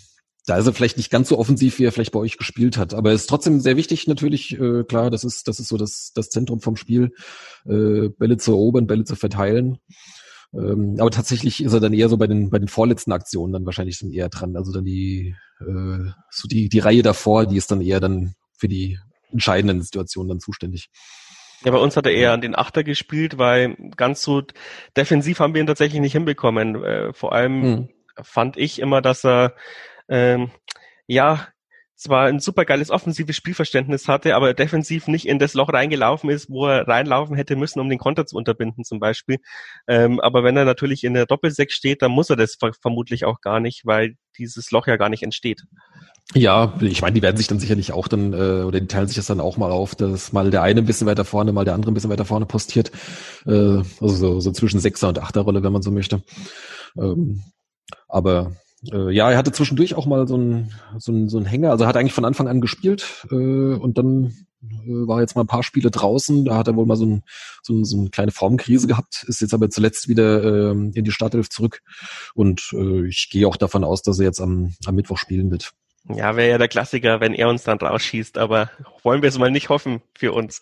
Speaker 2: da ist er vielleicht nicht ganz so offensiv, wie er vielleicht bei euch gespielt hat. Aber ist trotzdem sehr wichtig, natürlich, äh, klar, das ist, das ist so das, das Zentrum vom Spiel, äh, Bälle zu erobern, Bälle zu verteilen. Ähm, aber tatsächlich ist er dann eher so bei den, bei den vorletzten Aktionen dann wahrscheinlich dann eher dran. Also dann die, äh, so die, die Reihe davor, die ist dann eher dann für die entscheidenden Situationen dann zuständig.
Speaker 1: Ja, bei uns hat er eher an den Achter gespielt, weil ganz so defensiv haben wir ihn tatsächlich nicht hinbekommen. Äh, vor allem hm. fand ich immer, dass er ähm, ja zwar ein super geiles offensives Spielverständnis hatte, aber defensiv nicht in das Loch reingelaufen ist, wo er reinlaufen hätte müssen, um den Konter zu unterbinden zum Beispiel. Ähm, aber wenn er natürlich in der Doppelsechs steht, dann muss er das ver vermutlich auch gar nicht, weil dieses Loch ja gar nicht entsteht.
Speaker 2: Ja, ich meine, die werden sich dann sicherlich auch dann, äh, oder die teilen sich das dann auch mal auf, dass mal der eine ein bisschen weiter vorne, mal der andere ein bisschen weiter vorne postiert. Äh, also so, so zwischen Sechser und Achterrolle, wenn man so möchte. Ähm, aber äh, ja, er hatte zwischendurch auch mal so ein so ein so ein Hänger. Also er hat eigentlich von Anfang an gespielt äh, und dann äh, war jetzt mal ein paar Spiele draußen. Da hat er wohl mal so, ein, so, ein, so eine kleine Formkrise gehabt, ist jetzt aber zuletzt wieder äh, in die Startelf zurück. Und äh, ich gehe auch davon aus, dass er jetzt am, am Mittwoch spielen wird.
Speaker 1: Ja, wäre ja der Klassiker, wenn er uns dann rausschießt, aber wollen wir es mal nicht hoffen für uns.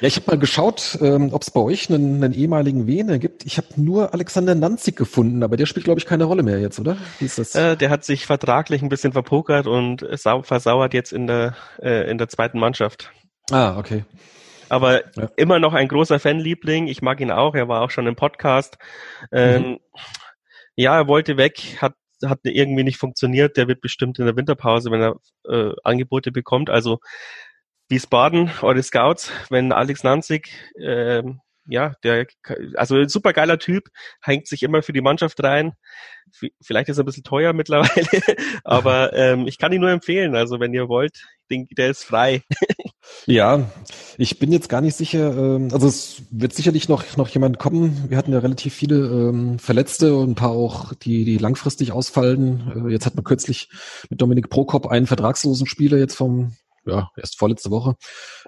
Speaker 2: Ja, ich habe mal geschaut, ähm, ob es bei euch einen, einen ehemaligen Wiener gibt. Ich habe nur Alexander Nanzig gefunden, aber der spielt, glaube ich, keine Rolle mehr jetzt, oder?
Speaker 1: Wie ist das? Äh, der hat sich vertraglich ein bisschen verpokert und versauert jetzt in der, äh, in der zweiten Mannschaft.
Speaker 2: Ah, okay.
Speaker 1: Aber ja. immer noch ein großer Fanliebling. Ich mag ihn auch. Er war auch schon im Podcast. Ähm, mhm. Ja, er wollte weg, hat hat irgendwie nicht funktioniert. Der wird bestimmt in der Winterpause, wenn er äh, Angebote bekommt. Also Wiesbaden, eure Scouts, wenn Alex Nanzig, äh, ja, der, also ein super geiler Typ, hängt sich immer für die Mannschaft rein. Vielleicht ist er ein bisschen teuer [laughs] mittlerweile, aber ähm, ich kann ihn nur empfehlen. Also wenn ihr wollt, denke, der ist frei. [laughs]
Speaker 2: Ja, ich bin jetzt gar nicht sicher. Ähm, also es wird sicherlich noch noch jemand kommen. Wir hatten ja relativ viele ähm, Verletzte und ein paar auch, die die langfristig ausfallen. Äh, jetzt hat man kürzlich mit Dominik Prokop einen vertragslosen Spieler jetzt vom ja erst vorletzte Woche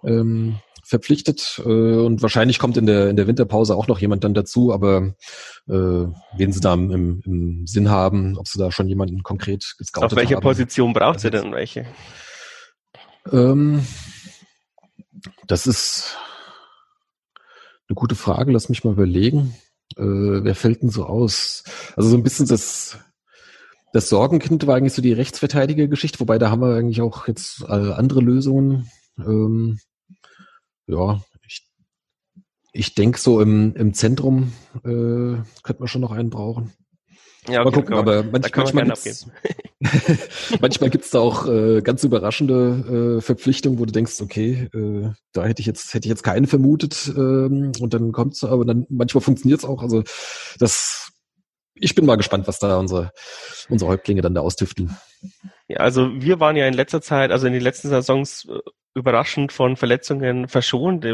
Speaker 2: ähm, verpflichtet äh, und wahrscheinlich kommt in der in der Winterpause auch noch jemand dann dazu. Aber äh, wen sie da im, im Sinn haben, ob sie da schon jemanden konkret
Speaker 1: gescoutet haben. Auf welche haben. Position braucht sie denn welche?
Speaker 2: Ähm, das ist eine gute Frage. Lass mich mal überlegen. Äh, wer fällt denn so aus? Also so ein bisschen das, das Sorgenkind war eigentlich so die Rechtsverteidiger-Geschichte, wobei da haben wir eigentlich auch jetzt äh, andere Lösungen. Ähm, ja, ich, ich denke so im, im Zentrum äh, könnte man schon noch einen brauchen. Ja, okay, mal gucken, aber manch, manchmal, gibt's, [laughs] [laughs] manchmal gibt's da auch äh, ganz überraschende äh, Verpflichtungen, wo du denkst, okay, äh, da hätte ich jetzt hätte ich jetzt keinen vermutet ähm, und dann kommt's, aber dann manchmal funktioniert's auch. Also das, ich bin mal gespannt, was da unsere unsere Häuptlinge dann da austüfteln.
Speaker 1: Ja, also wir waren ja in letzter Zeit, also in den letzten Saisons äh, überraschend von Verletzungen verschont.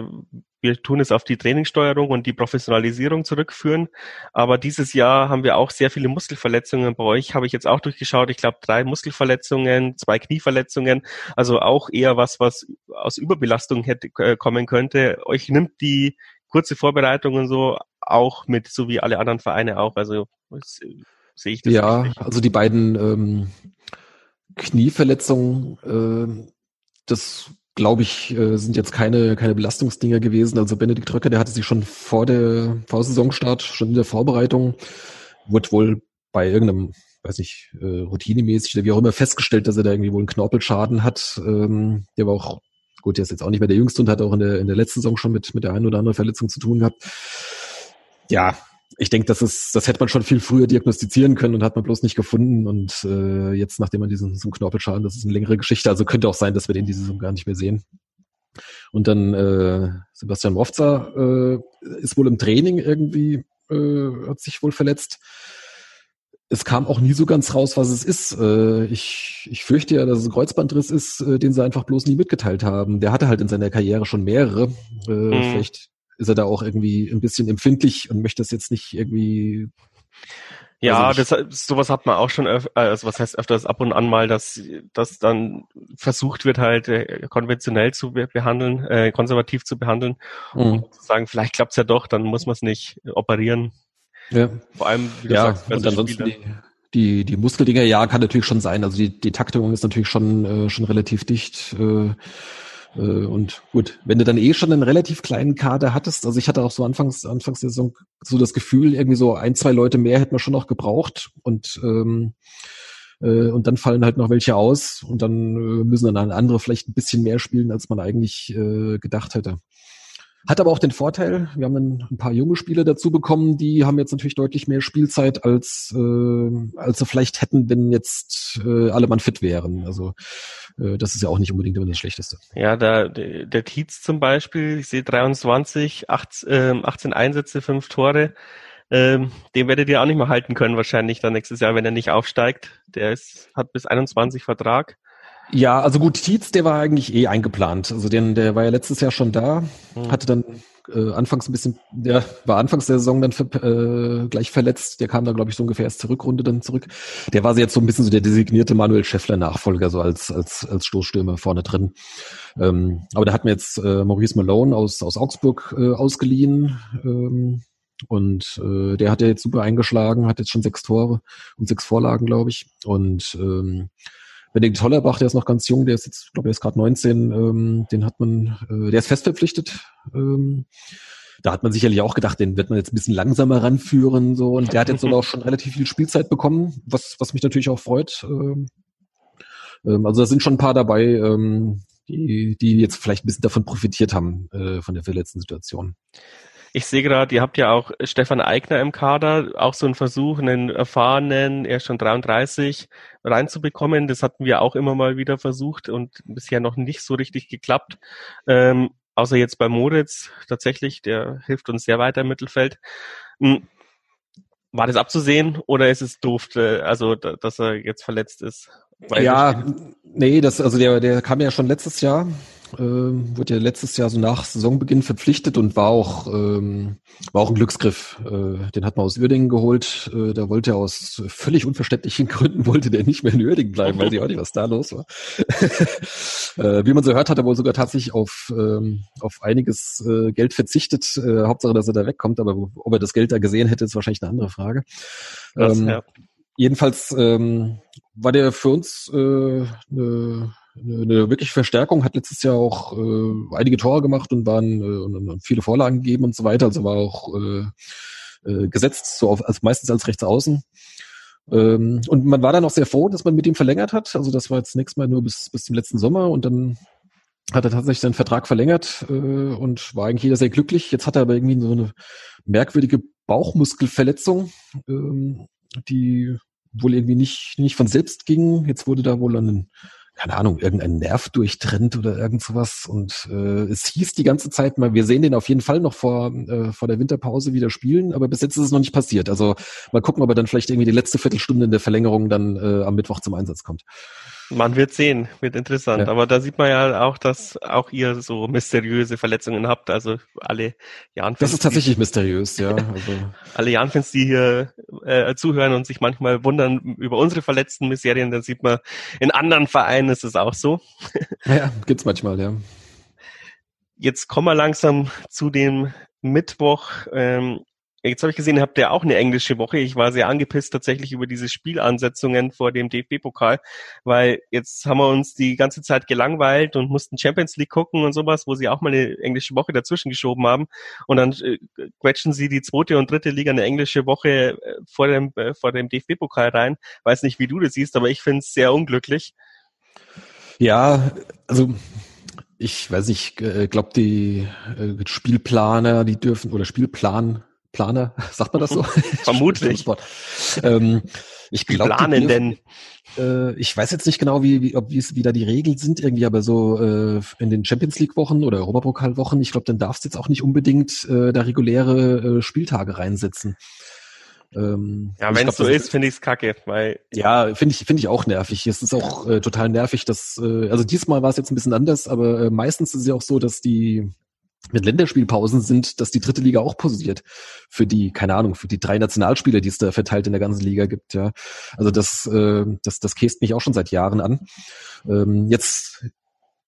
Speaker 1: Wir tun es auf die Trainingssteuerung und die Professionalisierung zurückführen. Aber dieses Jahr haben wir auch sehr viele Muskelverletzungen. Bei euch habe ich jetzt auch durchgeschaut. Ich glaube, drei Muskelverletzungen, zwei Knieverletzungen. Also auch eher was, was aus Überbelastung hätte äh, kommen könnte. Euch nimmt die kurze Vorbereitung und so auch mit, so wie alle anderen Vereine auch. Also sehe ich das.
Speaker 2: Ja, richtig. also die beiden ähm, Knieverletzungen, äh, das glaube ich, äh, sind jetzt keine, keine Belastungsdinger gewesen. Also Benedikt Röcker, der hatte sich schon vor der Vorsaisonstart, schon in der Vorbereitung, wurde wohl bei irgendeinem, weiß nicht, äh, routinemäßig oder wie auch immer festgestellt, dass er da irgendwie wohl einen Knorpelschaden hat. Ähm, der war auch, gut, der ist jetzt auch nicht mehr der Jüngste und hat auch in der, in der letzten Saison schon mit, mit der einen oder anderen Verletzung zu tun gehabt. Ja, ich denke, das ist, das hätte man schon viel früher diagnostizieren können und hat man bloß nicht gefunden. Und äh, jetzt, nachdem man diesen so einen Knorpelschaden, das ist eine längere Geschichte. Also könnte auch sein, dass wir den diese Saison gar nicht mehr sehen. Und dann äh, Sebastian Mofza äh, ist wohl im Training irgendwie, äh, hat sich wohl verletzt. Es kam auch nie so ganz raus, was es ist. Äh, ich, ich fürchte ja, dass es ein Kreuzbandriss ist, äh, den sie einfach bloß nie mitgeteilt haben. Der hatte halt in seiner Karriere schon mehrere. Äh, mhm. Vielleicht ist er da auch irgendwie ein bisschen empfindlich und möchte das jetzt nicht irgendwie
Speaker 1: ja, also das, sowas hat man auch schon, öf also was heißt öfters ab und an mal, dass, dass dann versucht wird halt äh, konventionell zu behandeln, äh, konservativ zu behandeln mhm. und zu sagen, vielleicht klappt's ja doch, dann muss man es nicht operieren.
Speaker 2: Ja. Vor allem, wie du ja, sagst, und ansonsten die, die, die Muskeldinger, ja, kann natürlich schon sein. Also die, die Taktung ist natürlich schon, äh, schon relativ dicht. Äh, äh, und gut, wenn du dann eh schon einen relativ kleinen Kader hattest, also ich hatte auch so anfangs, anfangs der so das Gefühl, irgendwie so ein, zwei Leute mehr hätten wir schon noch gebraucht und ähm, äh, und dann fallen halt noch welche aus und dann äh, müssen dann andere vielleicht ein bisschen mehr spielen, als man eigentlich äh, gedacht hätte. Hat aber auch den Vorteil, wir haben ein, paar junge Spieler dazu bekommen, die haben jetzt natürlich deutlich mehr Spielzeit, als, äh, als sie vielleicht hätten, wenn jetzt äh, alle Mann fit wären. Also äh, das ist ja auch nicht unbedingt immer das Schlechteste.
Speaker 1: Ja, da, der, der Tietz zum Beispiel, ich sehe 23, 18, äh, 18 Einsätze, 5 Tore. Ähm, den werdet ihr auch nicht mehr halten können wahrscheinlich dann nächstes Jahr, wenn er nicht aufsteigt. Der ist, hat bis 21 Vertrag.
Speaker 2: Ja, also gut, Tietz, der war eigentlich eh eingeplant. Also den, der war ja letztes Jahr schon da, hm. hatte dann äh, anfangs ein bisschen, der war anfangs der Saison dann äh, gleich verletzt. Der kam da, glaube ich, so ungefähr erst zur Rückrunde dann zurück. Der war jetzt so ein bisschen so der designierte Manuel Schäffler-Nachfolger, so als, als, als Stoßstürmer vorne drin. Ähm, aber da hat mir jetzt äh, Maurice Malone aus, aus Augsburg äh, ausgeliehen. Ähm, und äh, der hat ja jetzt super eingeschlagen, hat jetzt schon sechs Tore und sechs Vorlagen, glaube ich. Und ähm, Benedikt Hollerbach, der ist noch ganz jung, der ist jetzt, glaube ich, ist gerade 19, ähm, den hat man, äh, der ist fest verpflichtet. Ähm, da hat man sicherlich auch gedacht, den wird man jetzt ein bisschen langsamer ranführen, so, und der hat jetzt sogar auch schon relativ viel Spielzeit bekommen, was, was mich natürlich auch freut. Ähm, ähm, also da sind schon ein paar dabei, ähm, die, die jetzt vielleicht ein bisschen davon profitiert haben, äh, von der verletzten Situation.
Speaker 1: Ich sehe gerade, ihr habt ja auch Stefan Eigner im Kader, auch so ein Versuch, einen erfahrenen, er ist schon 33, reinzubekommen. Das hatten wir auch immer mal wieder versucht und bisher noch nicht so richtig geklappt. Ähm, außer jetzt bei Moritz tatsächlich, der hilft uns sehr weiter im Mittelfeld. Hm. War das abzusehen oder ist es doof, äh, also dass er jetzt verletzt ist?
Speaker 2: ja, nee, das also der der kam ja schon letztes Jahr äh, wurde ja letztes Jahr so nach Saisonbeginn verpflichtet und war auch, ähm, war auch ein Glücksgriff. Äh, den hat man aus Uerdingen geholt. Äh, da wollte er aus völlig unverständlichen [laughs] Gründen wollte der nicht mehr in Uerdingen bleiben, weil ich auch nicht, was da los war. [laughs] äh, wie man so hört, hat er wohl sogar tatsächlich auf, ähm, auf einiges äh, Geld verzichtet. Äh, Hauptsache, dass er da wegkommt, aber ob er das Geld da gesehen hätte, ist wahrscheinlich eine andere Frage. Das, ähm, ja. Jedenfalls ähm, war der für uns äh, eine eine, wirkliche Verstärkung, hat letztes Jahr auch äh, einige Tore gemacht und waren äh, und, viele Vorlagen gegeben und so weiter. Also war auch äh, äh, gesetzt, so auf, also meistens als Rechtsaußen. Ähm, und man war dann auch sehr froh, dass man mit ihm verlängert hat. Also das war jetzt nächstes Mal nur bis, bis zum letzten Sommer und dann hat er tatsächlich seinen Vertrag verlängert äh, und war eigentlich jeder sehr glücklich. Jetzt hat er aber irgendwie so eine merkwürdige Bauchmuskelverletzung, ähm, die wohl irgendwie nicht, nicht von selbst ging. Jetzt wurde da wohl an einen keine Ahnung, irgendein Nerv durchtrennt oder irgend sowas. Und äh, es hieß die ganze Zeit mal, wir sehen den auf jeden Fall noch vor, äh, vor der Winterpause wieder spielen, aber bis jetzt ist es noch nicht passiert. Also mal gucken, ob er dann vielleicht irgendwie die letzte Viertelstunde in der Verlängerung dann äh, am Mittwoch zum Einsatz kommt.
Speaker 1: Man wird sehen, wird interessant. Ja. Aber da sieht man ja auch, dass auch ihr so mysteriöse Verletzungen habt. Also alle Jan.
Speaker 2: Das ist tatsächlich mysteriös, ja. [laughs] Also.
Speaker 1: alle Jan-Fans, die hier äh, zuhören und sich manchmal wundern über unsere verletzten Mysterien, dann sieht man, in anderen Vereinen ist es auch so. [laughs]
Speaker 2: ja, gibt's manchmal, ja.
Speaker 1: Jetzt kommen wir langsam zu dem Mittwoch. Ähm, Jetzt habe ich gesehen, habt ihr auch eine englische Woche. Ich war sehr angepisst tatsächlich über diese Spielansetzungen vor dem DFB-Pokal, weil jetzt haben wir uns die ganze Zeit gelangweilt und mussten Champions League gucken und sowas, wo sie auch mal eine englische Woche dazwischen geschoben haben. Und dann äh, quetschen sie die zweite und dritte Liga eine englische Woche äh, vor dem, äh, vor dem DFB-Pokal rein. Weiß nicht, wie du das siehst, aber ich finde es sehr unglücklich.
Speaker 2: Ja, also ich weiß nicht, äh, glaube die äh, Spielplaner, die dürfen oder Spielplan Planer, [laughs] sagt man das so? [laughs]
Speaker 1: Vermutlich.
Speaker 2: ähm, ich glaube,
Speaker 1: planen denn?
Speaker 2: Äh, ich weiß jetzt nicht genau, wie, wie, ob wie wieder die Regeln sind irgendwie, aber so äh, in den Champions League Wochen oder Europapokal Wochen, ich glaube, dann darfst du jetzt auch nicht unbedingt äh, da reguläre äh, Spieltage reinsetzen.
Speaker 1: Ähm, ja, wenn es so ist, finde ich es kacke, weil
Speaker 2: ja, finde ich finde ich auch nervig. Es ist auch äh, total nervig, dass äh, also diesmal war es jetzt ein bisschen anders, aber äh, meistens ist es ja auch so, dass die mit Länderspielpausen sind, dass die dritte Liga auch pausiert für die, keine Ahnung, für die drei Nationalspieler, die es da verteilt in der ganzen Liga gibt, ja. Also das, äh, das, das käst mich auch schon seit Jahren an. Ähm, jetzt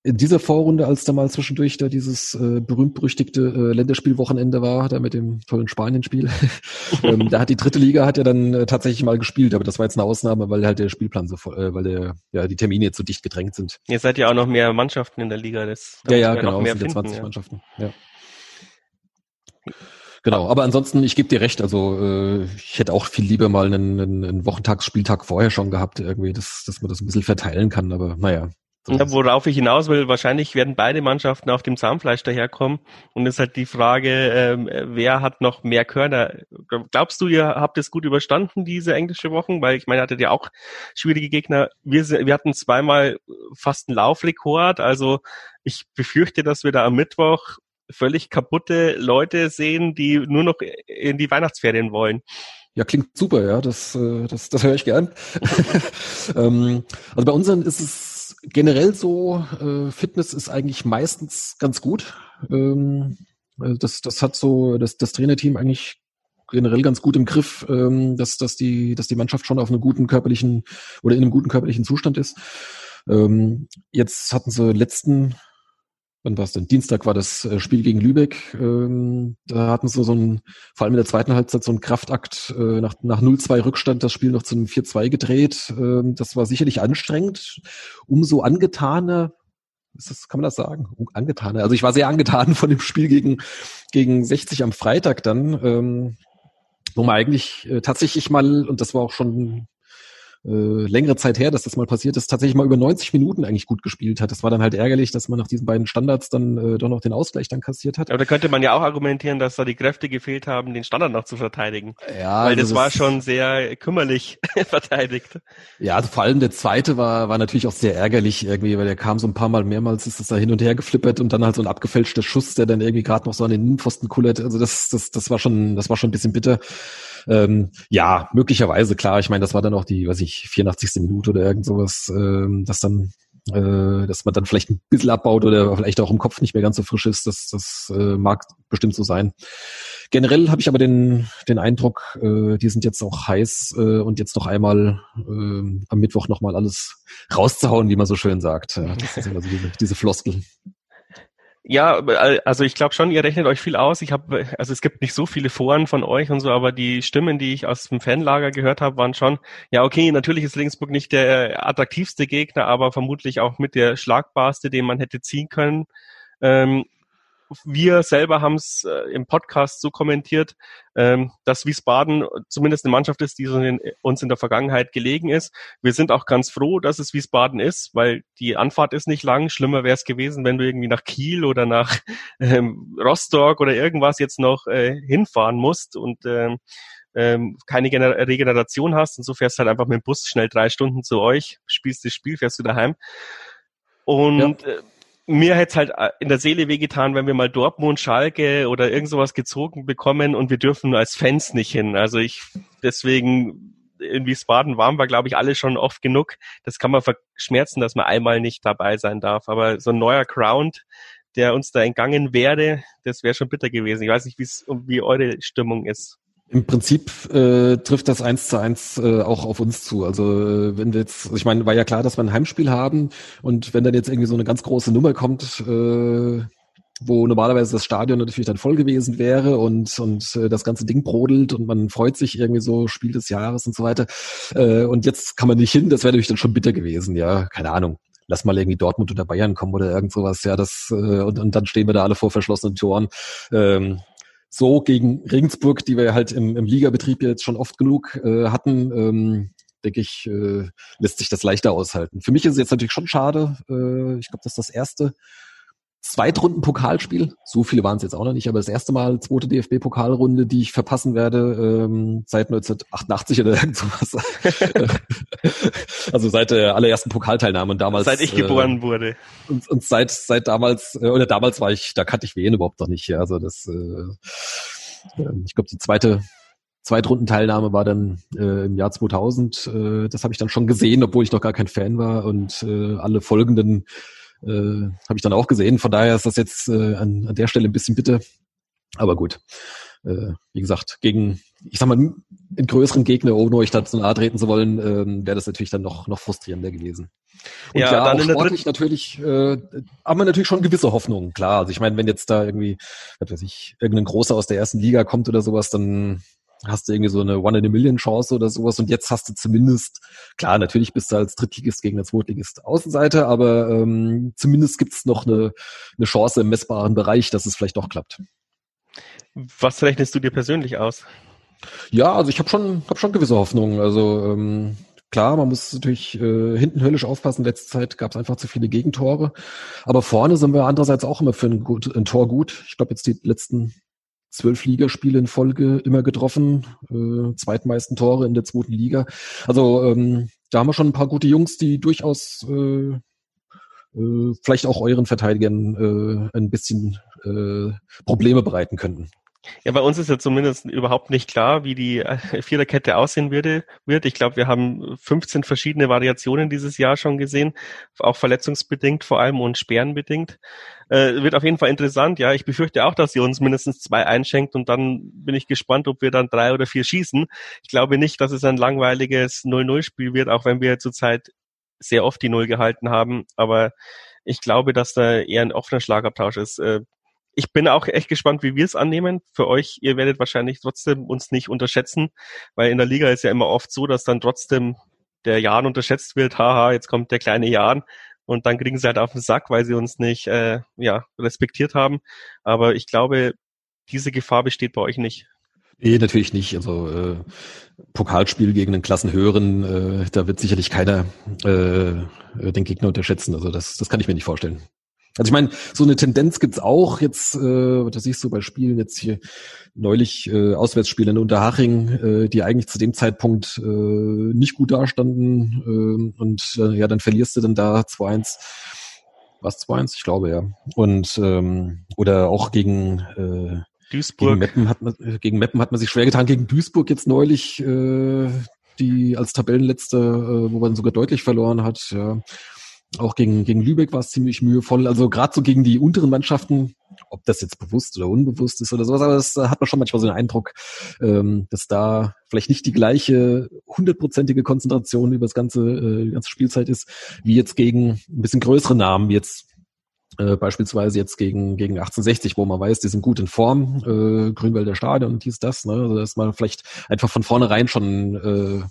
Speaker 2: in dieser Vorrunde, als da mal zwischendurch da dieses äh, berühmt-berüchtigte äh, Länderspielwochenende war, da mit dem tollen Spanien-Spiel, [laughs] ähm, da hat die dritte Liga hat ja dann äh, tatsächlich mal gespielt, aber das war jetzt eine Ausnahme, weil halt der Spielplan so voll, äh, weil der, ja, die Termine jetzt so dicht gedrängt sind.
Speaker 1: Ihr seid ja auch noch mehr Mannschaften in der Liga, das
Speaker 2: ja, ja, genau, mehr sind 20 ja. Mannschaften, ja. Genau, aber ansonsten, ich gebe dir recht, also äh, ich hätte auch viel lieber mal einen, einen, einen Wochentagsspieltag vorher schon gehabt, irgendwie, dass, dass man das ein bisschen verteilen kann, aber naja,
Speaker 1: ja, worauf ich hinaus will, wahrscheinlich werden beide Mannschaften auf dem Zahnfleisch daherkommen. Und es ist halt die Frage, ähm, wer hat noch mehr Körner? Glaubst du, ihr habt es gut überstanden, diese englische Wochen? Weil ich meine, hattet ihr auch schwierige Gegner. Wir, wir hatten zweimal fast einen Laufrekord. Also ich befürchte, dass wir da am Mittwoch völlig kaputte Leute sehen, die nur noch in die Weihnachtsferien wollen.
Speaker 2: Ja, klingt super, ja, das, äh, das, das höre ich gern. [laughs] ähm, also bei unseren ist es generell so, äh, Fitness ist eigentlich meistens ganz gut. Ähm, also das, das hat so das, das Trainerteam eigentlich generell ganz gut im Griff, ähm, dass, dass, die, dass die Mannschaft schon auf einem guten körperlichen oder in einem guten körperlichen Zustand ist. Ähm, jetzt hatten sie letzten wann war es denn? Dienstag war das äh, Spiel gegen Lübeck. Ähm, da hatten sie so ein, vor allem in der zweiten Halbzeit so einen Kraftakt äh, nach, nach 0-2 Rückstand das Spiel noch zu einem 4-2 gedreht. Ähm, das war sicherlich anstrengend. Umso angetaner, ist das, kann man das sagen? Angetaner. Also ich war sehr angetan von dem Spiel gegen, gegen 60 am Freitag dann, ähm, wo man eigentlich äh, tatsächlich mal, und das war auch schon äh, längere Zeit her, dass das mal passiert ist, tatsächlich mal über 90 Minuten eigentlich gut gespielt hat. Das war dann halt ärgerlich, dass man nach diesen beiden Standards dann äh, doch noch den Ausgleich dann kassiert hat.
Speaker 1: Aber da könnte man ja auch argumentieren, dass da die Kräfte gefehlt haben, den Standard noch zu verteidigen. Ja, weil also das, war schon sehr kümmerlich [laughs] verteidigt.
Speaker 2: Ja, also vor allem der zweite war war natürlich auch sehr ärgerlich irgendwie, weil der kam so ein paar Mal mehrmals, ist das da hin und her geflippert und dann halt so ein abgefälschter Schuss, der dann irgendwie gerade noch so an den Innenpfosten kullert. Also das das das war schon das war schon ein bisschen bitter. Ähm, ja, möglicherweise, klar. Ich meine, das war dann auch die, was ich, 84. Minute oder irgend sowas, ähm, das dann äh, dass man dann vielleicht ein bisschen abbaut oder vielleicht auch im Kopf nicht mehr ganz so frisch ist. Das, das äh, mag bestimmt so sein. Generell habe ich aber den, den Eindruck, äh, die sind jetzt auch heiß äh, und jetzt noch einmal äh, am Mittwoch nochmal alles rauszuhauen, wie man so schön sagt. Das ist immer so diese, diese Floskel.
Speaker 1: Ja, also ich glaube schon, ihr rechnet euch viel aus. Ich habe, also es gibt nicht so viele Foren von euch und so, aber die Stimmen, die ich aus dem Fanlager gehört habe, waren schon, ja okay, natürlich ist Regensburg nicht der attraktivste Gegner, aber vermutlich auch mit der schlagbarste, den man hätte ziehen können. Ähm, wir selber haben es äh, im Podcast so kommentiert, ähm, dass Wiesbaden zumindest eine Mannschaft ist, die uns in der Vergangenheit gelegen ist. Wir sind auch ganz froh, dass es Wiesbaden ist, weil die Anfahrt ist nicht lang. Schlimmer wäre es gewesen, wenn du irgendwie nach Kiel oder nach [laughs] ähm, Rostock oder irgendwas jetzt noch äh, hinfahren musst und ähm, ähm, keine Gener Regeneration hast und so fährst halt einfach mit dem Bus schnell drei Stunden zu euch, spielst das Spiel, fährst du daheim. Und ja. äh, mir hätte halt äh, in der Seele wehgetan, wenn wir mal Dortmund, Schalke oder irgend sowas gezogen bekommen und wir dürfen als Fans nicht hin. Also ich deswegen in Wiesbaden waren wir, glaube ich, alle schon oft genug. Das kann man verschmerzen, dass man einmal nicht dabei sein darf. Aber so ein neuer Ground, der uns da entgangen wäre, das wäre schon bitter gewesen. Ich weiß nicht, wie eure Stimmung ist.
Speaker 2: Im Prinzip äh, trifft das eins zu eins äh, auch auf uns zu. Also äh, wenn wir jetzt, ich meine, war ja klar, dass wir ein Heimspiel haben und wenn dann jetzt irgendwie so eine ganz große Nummer kommt, äh, wo normalerweise das Stadion natürlich dann voll gewesen wäre und, und äh, das ganze Ding brodelt und man freut sich irgendwie so, Spiel des Jahres und so weiter. Äh, und jetzt kann man nicht hin, das wäre natürlich dann schon bitter gewesen, ja, keine Ahnung. Lass mal irgendwie Dortmund oder Bayern kommen oder irgend sowas, ja, das, äh, und, und dann stehen wir da alle vor verschlossenen Toren. Ähm, so gegen Regensburg, die wir halt im, im Ligabetrieb jetzt schon oft genug äh, hatten, ähm, denke ich, äh, lässt sich das leichter aushalten. Für mich ist es jetzt natürlich schon schade. Äh, ich glaube, das ist das erste Zweitrunden-Pokalspiel. So viele waren es jetzt auch noch nicht, aber das erste Mal zweite DFB-Pokalrunde, die ich verpassen werde ähm, seit 1988 oder [laughs] irgend sowas. also seit der allerersten Pokalteilnahme und damals.
Speaker 1: Seit ich äh, geboren wurde.
Speaker 2: Und, und seit seit damals äh, oder damals war ich, da kannte ich Wien überhaupt noch nicht. Ja, also das, äh, äh ich glaube die zweite Zweitrundenteilnahme war dann äh, im Jahr 2000. Äh, das habe ich dann schon gesehen, obwohl ich noch gar kein Fan war und äh, alle folgenden äh, habe ich dann auch gesehen. Von daher ist das jetzt äh, an, an der Stelle ein bisschen bitte. Aber gut. Äh, wie gesagt, gegen, ich sag mal, einen größeren Gegner, ohne euch da zu nahe treten zu wollen, äh, wäre das natürlich dann noch, noch frustrierender gewesen. Und ja, ja dann auch sportlich natürlich, äh, haben wir natürlich schon gewisse Hoffnungen, klar. Also ich meine, wenn jetzt da irgendwie, was weiß ich, irgendein Großer aus der ersten Liga kommt oder sowas, dann hast du irgendwie so eine One in a Million Chance oder sowas und jetzt hast du zumindest, klar, natürlich bist du als Drittligist gegen den Zweitligist Außenseite, aber ähm, zumindest gibt's noch eine, eine Chance im messbaren Bereich, dass es vielleicht doch klappt.
Speaker 1: Was rechnest du dir persönlich aus?
Speaker 2: Ja, also ich habe schon, hab schon gewisse Hoffnungen. Also ähm, klar, man muss natürlich äh, hinten höllisch aufpassen. Letzte Zeit gab es einfach zu viele Gegentore. Aber vorne sind wir andererseits auch immer für ein, gut, ein Tor gut. Ich glaube jetzt die letzten zwölf Ligaspiele in Folge immer getroffen, äh, zweitmeisten Tore in der zweiten Liga. Also ähm, da haben wir schon ein paar gute Jungs, die durchaus äh, äh, vielleicht auch euren Verteidigern äh, ein bisschen äh, Probleme bereiten könnten.
Speaker 1: Ja, bei uns ist ja zumindest überhaupt nicht klar, wie die äh, Viererkette aussehen würde, wird. Ich glaube, wir haben 15 verschiedene Variationen dieses Jahr schon gesehen, auch verletzungsbedingt vor allem und sperrenbedingt. Äh, wird auf jeden Fall interessant. Ja, ich befürchte auch, dass sie uns mindestens zwei einschenkt und dann bin ich gespannt, ob wir dann drei oder vier schießen. Ich glaube nicht, dass es ein langweiliges 0-0-Spiel wird, auch wenn wir zurzeit sehr oft die Null gehalten haben. Aber ich glaube, dass da eher ein offener Schlagabtausch ist. Ich bin auch echt gespannt, wie wir es annehmen. Für euch, ihr werdet wahrscheinlich trotzdem uns nicht unterschätzen, weil in der Liga ist ja immer oft so, dass dann trotzdem der Jan unterschätzt wird. Haha, jetzt kommt der kleine Jan. Und dann kriegen sie halt auf den Sack, weil sie uns nicht äh, ja, respektiert haben. Aber ich glaube, diese Gefahr besteht bei euch nicht.
Speaker 2: Nee, natürlich nicht. Also äh, Pokalspiel gegen einen Klassenhöheren, äh, da wird sicherlich keiner äh, den Gegner unterschätzen. Also das, das kann ich mir nicht vorstellen. Also ich meine, so eine Tendenz gibt's auch jetzt, äh, das siehst du bei Spielen jetzt hier neulich äh, Auswärtsspiele in Unterhaching, äh, die eigentlich zu dem Zeitpunkt äh, nicht gut dastanden äh, und äh, ja, dann verlierst du dann da 2-1. Was 2-1? Ich glaube ja. Und ähm, oder auch gegen äh, Duisburg. Gegen Meppen, hat man, gegen Meppen hat man sich schwer getan. Gegen Duisburg jetzt neulich, äh, die als Tabellenletzte, äh, wo man sogar deutlich verloren hat. Ja. Auch gegen, gegen Lübeck war es ziemlich mühevoll. Also gerade so gegen die unteren Mannschaften, ob das jetzt bewusst oder unbewusst ist oder sowas, aber das hat man schon manchmal so den Eindruck, ähm, dass da vielleicht nicht die gleiche hundertprozentige Konzentration über das ganze, äh, die ganze Spielzeit ist, wie jetzt gegen ein bisschen größere Namen, wie jetzt äh, beispielsweise jetzt gegen, gegen 1860, wo man weiß, die sind gut in Form, äh, Grünwälder Stadion und dies, das, ne? Also dass man vielleicht einfach von vornherein schon äh,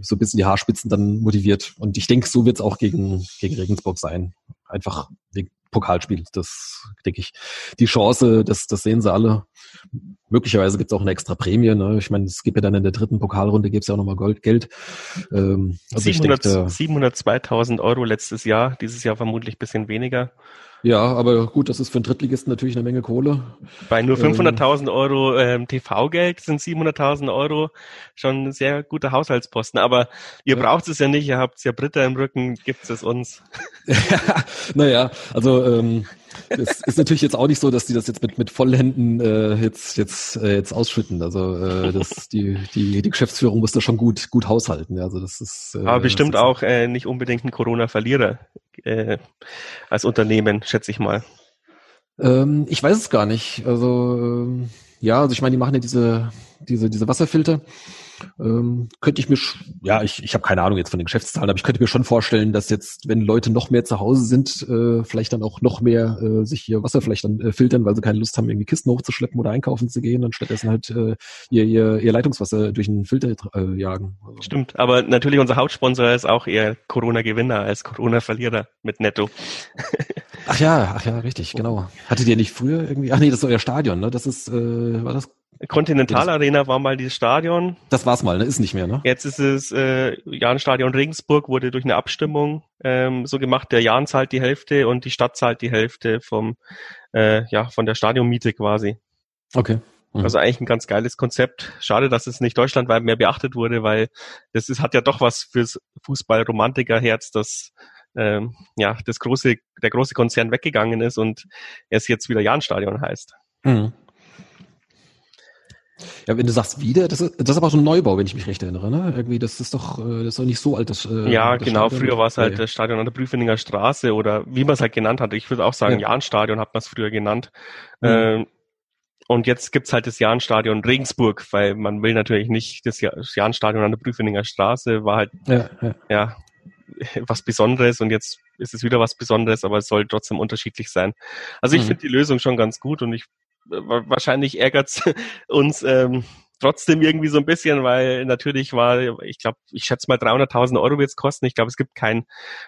Speaker 2: so ein bisschen die Haarspitzen dann motiviert. Und ich denke, so wird es auch gegen, gegen Regensburg sein. Einfach wegen Pokalspiel. Das denke ich. Die Chance, das, das sehen sie alle. Möglicherweise gibt es auch eine extra Prämie. Ne? Ich meine, es gibt ja dann in der dritten Pokalrunde gibt es ja auch nochmal Gold, Geld.
Speaker 1: Ähm, also 700, 702.000 Euro letztes Jahr, dieses Jahr vermutlich bisschen weniger.
Speaker 2: Ja, aber gut, das ist für einen Drittligisten natürlich eine Menge Kohle.
Speaker 1: Bei nur 500.000 ähm, Euro ähm, TV-Geld sind 700.000 Euro schon ein sehr guter Haushaltsposten. Aber ihr ja. braucht es ja nicht, ihr habt ja Britta im Rücken, gibt es uns. [laughs]
Speaker 2: naja, also ähm, es ist natürlich jetzt auch nicht so, dass die das jetzt mit, mit Vollhänden äh, jetzt, jetzt, äh, jetzt ausschütten. Also äh, das, die, die, die Geschäftsführung muss da schon gut, gut haushalten. Also das ist,
Speaker 1: äh, Aber bestimmt auch äh, nicht unbedingt ein Corona-Verlierer äh, als Unternehmen, schätze ich mal.
Speaker 2: Ähm, ich weiß es gar nicht. Also ähm, ja, also ich meine, die machen ja diese, diese, diese Wasserfilter. Ähm, könnte ich mir, ja, ich, ich habe keine Ahnung jetzt von den Geschäftszahlen, aber ich könnte mir schon vorstellen, dass jetzt, wenn Leute noch mehr zu Hause sind, äh, vielleicht dann auch noch mehr äh, sich ihr Wasser vielleicht dann äh, filtern, weil sie keine Lust haben, irgendwie Kisten hochzuschleppen oder einkaufen zu gehen und stattdessen halt äh, ihr, ihr, ihr Leitungswasser durch einen Filter äh, jagen.
Speaker 1: Also. Stimmt, aber natürlich unser Hauptsponsor ist auch eher Corona-Gewinner als Corona-Verlierer mit Netto. [laughs]
Speaker 2: ach ja, ach ja, richtig, genau. Hattet ihr nicht früher irgendwie, ach nee, das ist euer Stadion, ne? Das ist, äh, war das
Speaker 1: Continental Arena war mal dieses Stadion.
Speaker 2: Das war's mal, ne? Ist nicht mehr, ne?
Speaker 1: Jetzt ist es äh, Jahnstadion Regensburg wurde durch eine Abstimmung ähm, so gemacht. Der Jahn zahlt die Hälfte und die Stadt zahlt die Hälfte vom äh, ja von der Stadionmiete quasi.
Speaker 2: Okay.
Speaker 1: Mhm. Also eigentlich ein ganz geiles Konzept. Schade, dass es nicht deutschlandweit mehr beachtet wurde, weil das ist, hat ja doch was fürs Fußballromantikerherz, dass ähm, ja das große der große Konzern weggegangen ist und es jetzt wieder Jahnstadion heißt. Mhm.
Speaker 2: Ja, wenn du sagst wieder, das ist, das ist aber so ein Neubau, wenn ich mich recht erinnere, ne? Irgendwie, das ist doch, äh, das ist doch nicht so alt, das,
Speaker 1: äh, Ja, das genau, Stadion. früher war es halt das Stadion an der Prüfeninger Straße oder wie man es halt genannt hat. Ich würde auch sagen, ja. Jahnstadion hat man es früher genannt. Mhm. Ähm, und jetzt gibt's halt das Jahnstadion Regensburg, weil man will natürlich nicht, das Jahnstadion an der Prüfeninger Straße war halt, ja, ja. ja [laughs] was Besonderes und jetzt ist es wieder was Besonderes, aber es soll trotzdem unterschiedlich sein. Also ich mhm. finde die Lösung schon ganz gut und ich wahrscheinlich ärgert's [laughs] uns ähm, trotzdem irgendwie so ein bisschen, weil natürlich war, ich glaube, ich schätze mal 300.000 Euro wird's kosten. Ich glaube, es gibt kein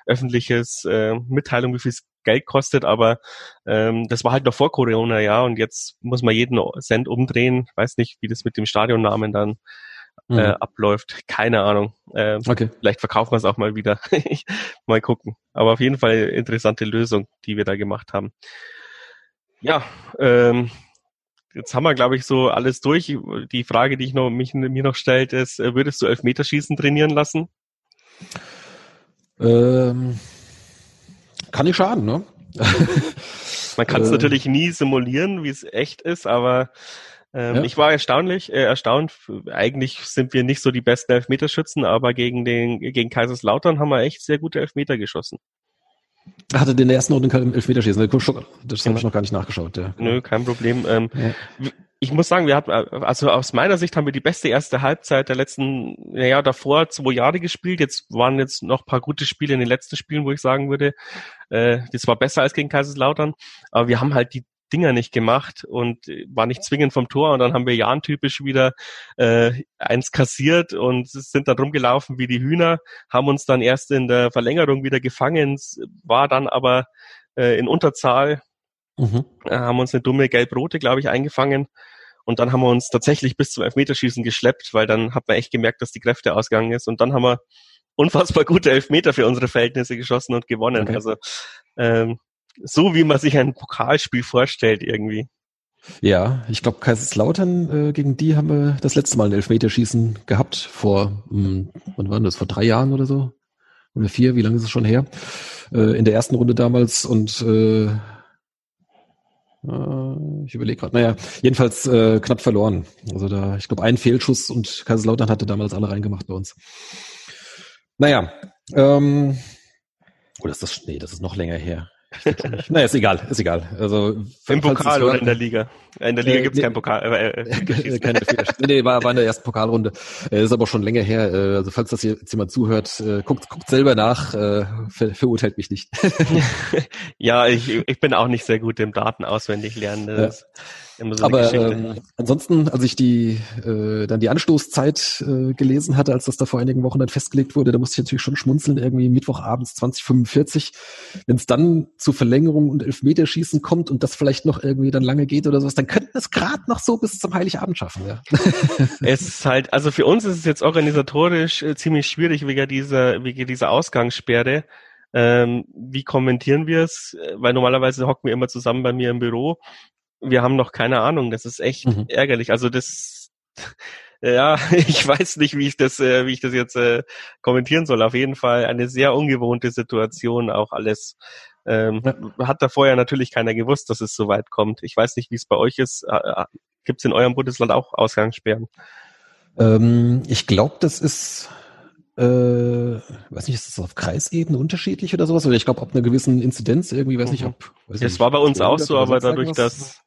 Speaker 1: öffentliches äh, Mitteilung, wie viel Geld kostet, aber ähm, das war halt noch vor Corona, ja, und jetzt muss man jeden Cent umdrehen. Ich weiß nicht, wie das mit dem Stadionnamen dann äh, mhm. abläuft. Keine Ahnung. Äh, okay. Vielleicht verkaufen wir es auch mal wieder. [laughs] mal gucken. Aber auf jeden Fall interessante Lösung, die wir da gemacht haben. Ja, ähm, jetzt haben wir, glaube ich, so alles durch. Die Frage, die ich noch, mich, mir noch stellt, ist, äh, würdest du Elfmeterschießen trainieren lassen?
Speaker 2: Ähm, kann nicht schaden, ne?
Speaker 1: Man kann es [laughs] äh, natürlich nie simulieren, wie es echt ist, aber ähm, ja. ich war erstaunlich, äh, erstaunt. Eigentlich sind wir nicht so die besten Elfmeterschützen, aber gegen den gegen Kaiserslautern haben wir echt sehr gute Elfmeter geschossen.
Speaker 2: Hatte den ersten Runde im Elfmeterschießen. Das habe ich noch gar nicht nachgeschaut. Ja.
Speaker 1: Nö, kein Problem. Ähm, ja. Ich muss sagen, wir hatten, also aus meiner Sicht haben wir die beste erste Halbzeit der letzten, naja, davor zwei Jahre gespielt. Jetzt waren jetzt noch paar gute Spiele in den letzten Spielen, wo ich sagen würde, äh, das war besser als gegen Kaiserslautern. Aber wir haben halt die Dinger nicht gemacht und war nicht zwingend vom Tor und dann haben wir Jan typisch wieder äh, eins kassiert und sind dann rumgelaufen wie die Hühner, haben uns dann erst in der Verlängerung wieder gefangen, war dann aber äh, in Unterzahl, mhm. äh, haben uns eine dumme gelb-rote, glaube ich, eingefangen und dann haben wir uns tatsächlich bis zum Elfmeterschießen geschleppt, weil dann hat man echt gemerkt, dass die Kräfte ausgegangen ist und dann haben wir unfassbar gute Elfmeter für unsere Verhältnisse geschossen und gewonnen. Okay. Also ähm, so, wie man sich ein Pokalspiel vorstellt irgendwie.
Speaker 2: Ja, ich glaube, Kaiserslautern, äh, gegen die haben wir das letzte Mal ein Elfmeterschießen gehabt, vor, mh, hm, wann war das, vor drei Jahren oder so? Oder vier, wie lange ist es schon her? Äh, in der ersten Runde damals und äh, äh ich überlege gerade, naja, jedenfalls äh, knapp verloren. Also da, ich glaube, ein Fehlschuss und Kaiserslautern hatte damals alle reingemacht bei uns. Naja, ähm, oder ist das, nee, das ist noch länger her [laughs] naja, ist egal, ist egal. Also
Speaker 1: Im Pokal oder in der Liga? In der Liga äh, gibt's nee, keinen Pokal. Äh,
Speaker 2: äh, [laughs] keine nee, war, war in der ersten Pokalrunde. Äh, ist aber schon länger her. Äh, also falls das jetzt jemand zuhört, äh, guckt, guckt selber nach, äh, ver, verurteilt mich nicht. [laughs]
Speaker 1: ja, ich, ich bin auch nicht sehr gut im Daten auswendig lernen. Ja.
Speaker 2: Immer so Aber ähm, ansonsten, als ich die äh, dann die Anstoßzeit äh, gelesen hatte, als das da vor einigen Wochen dann festgelegt wurde, da musste ich natürlich schon schmunzeln, irgendwie Mittwochabends 2045. Wenn es dann zu Verlängerung und Elfmeterschießen kommt und das vielleicht noch irgendwie dann lange geht oder sowas, dann könnten wir es gerade noch so bis zum Heiligabend schaffen, ja. [laughs]
Speaker 1: es ist halt, also für uns ist es jetzt organisatorisch äh, ziemlich schwierig wegen dieser, wegen dieser Ausgangssperre. Ähm, wie kommentieren wir es? Weil normalerweise hocken wir immer zusammen bei mir im Büro wir haben noch keine Ahnung. Das ist echt mhm. ärgerlich. Also das, [laughs] ja, [laughs] ich weiß nicht, wie ich das, äh, wie ich das jetzt äh, kommentieren soll. Auf jeden Fall eine sehr ungewohnte Situation, auch alles. Ähm, ja. Hat da vorher natürlich keiner gewusst, dass es so weit kommt. Ich weiß nicht, wie es bei euch ist. Gibt es in eurem Bundesland auch Ausgangssperren?
Speaker 2: Ähm, ich glaube, das ist äh, weiß nicht, ist das auf Kreisebene unterschiedlich oder sowas? Oder ich glaube, ob einer gewissen Inzidenz irgendwie, weiß mhm. nicht, ob.
Speaker 1: Weiß es war bei uns auch so, aber dadurch, dass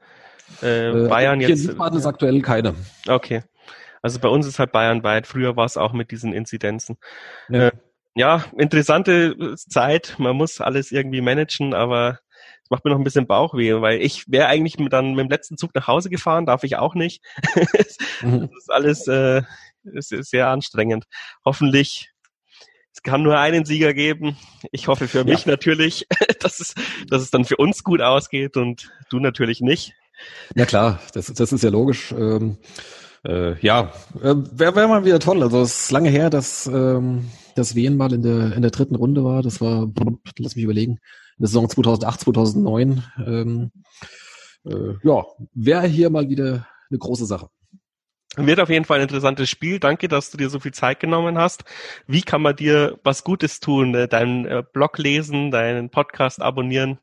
Speaker 1: äh, äh, Bayern
Speaker 2: hier
Speaker 1: jetzt.
Speaker 2: In Wiesbaden ist aktuell keine.
Speaker 1: Okay. Also bei uns ist halt Bayern weit. Früher war es auch mit diesen Inzidenzen. Ja. Äh, ja, interessante Zeit. Man muss alles irgendwie managen, aber es macht mir noch ein bisschen Bauchweh, weil ich wäre eigentlich dann mit dem letzten Zug nach Hause gefahren, darf ich auch nicht. [laughs] mhm. Das ist alles äh, ist, ist sehr anstrengend. Hoffentlich es kann nur einen Sieger geben. Ich hoffe für mich ja. natürlich, [laughs] dass es, dass es dann für uns gut ausgeht und du natürlich nicht.
Speaker 2: Ja klar, das, das ist ja logisch. Ähm, äh, ja, äh, wäre wär mal wieder toll. Also es ist lange her, dass ähm, das Wien mal in der in der dritten Runde war. Das war, lass mich überlegen, in der Saison 2008, 2009. Ähm, äh, ja, wäre hier mal wieder eine große Sache.
Speaker 1: Wird auf jeden Fall ein interessantes Spiel. Danke, dass du dir so viel Zeit genommen hast. Wie kann man dir was Gutes tun? Äh, deinen äh, Blog lesen, deinen Podcast abonnieren?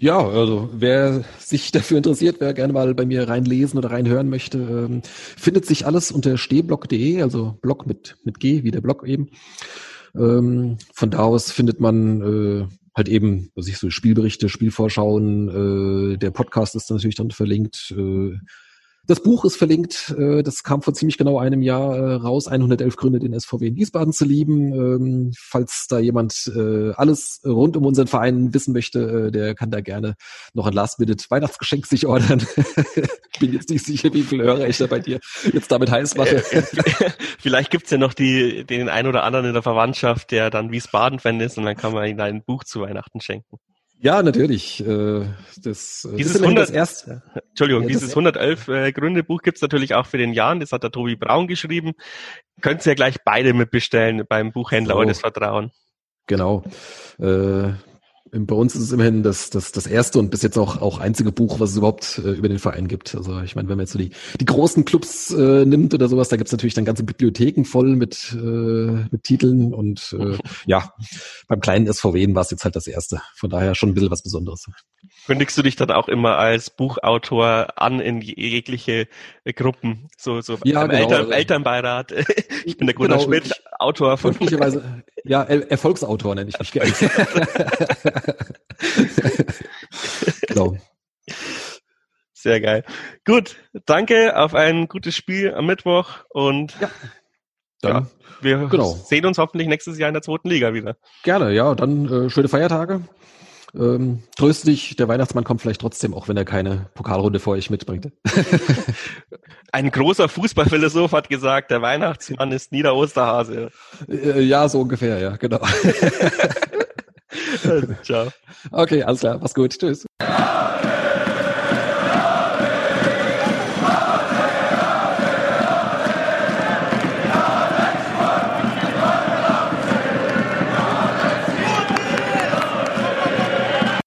Speaker 2: Ja, also wer sich dafür interessiert, wer gerne mal bei mir reinlesen oder reinhören möchte, ähm, findet sich alles unter stehblog.de, also Blog mit, mit G, wie der Blog eben. Ähm, von da aus findet man äh, halt eben, was ich so Spielberichte, Spielvorschauen, äh, der Podcast ist natürlich dann verlinkt, äh, das Buch ist verlinkt, äh, das kam vor ziemlich genau einem Jahr äh, raus, 111 Gründe, den SVW in Wiesbaden zu lieben. Ähm, falls da jemand äh, alles rund um unseren Verein wissen möchte, der kann da gerne noch ein Last-Minute Weihnachtsgeschenk sich ordern. [laughs] ich bin jetzt nicht sicher, wie viele Hörer ich da bei dir jetzt damit heiß mache. [laughs]
Speaker 1: Vielleicht gibt's ja noch die, den einen oder anderen in der Verwandtschaft, der dann Wiesbaden-Fan ist und dann kann man ihm ein Buch zu Weihnachten schenken.
Speaker 2: Ja, natürlich. Äh,
Speaker 1: das, äh, dieses 100, das erste. Entschuldigung, ja, dieses 111 äh, Gründe Buch gibt's natürlich auch für den Jan. Das hat der Tobi Braun geschrieben. Könnt ihr ja gleich beide mitbestellen beim Buchhändler so. eures Vertrauen.
Speaker 2: Genau. Äh, bei uns ist es immerhin das, das, das erste und bis jetzt auch, auch einzige Buch, was es überhaupt äh, über den Verein gibt. Also ich meine, wenn man jetzt so die, die großen Clubs äh, nimmt oder sowas, da gibt's natürlich dann ganze Bibliotheken voll mit, äh, mit Titeln und äh, [laughs] ja, beim kleinen SVW war es jetzt halt das erste. Von daher schon ein bisschen was Besonderes.
Speaker 1: Kündigst du dich dann auch immer als Buchautor an in jegliche Gruppen? So, so
Speaker 2: ja, genau.
Speaker 1: Eltern, also Elternbeirat. [laughs] Ich bin der Gunnar genau, Schmidt, Autor von.
Speaker 2: Ja, er Erfolgsautor nenne ich mich gerne. [laughs] [laughs]
Speaker 1: genau. Sehr geil. Gut, danke auf ein gutes Spiel am Mittwoch und ja, dann, ja, wir genau. sehen uns hoffentlich nächstes Jahr in der zweiten Liga wieder.
Speaker 2: Gerne, ja, dann äh, schöne Feiertage. Ähm, tröst dich, der Weihnachtsmann kommt vielleicht trotzdem, auch wenn er keine Pokalrunde vor euch mitbringt. [laughs]
Speaker 1: Ein großer Fußballphilosoph hat gesagt, der Weihnachtsmann ist nie der Osterhase.
Speaker 2: Äh, ja, so ungefähr, ja, genau. [laughs] [laughs] Ciao. Okay, alles klar, mach's gut. Tschüss.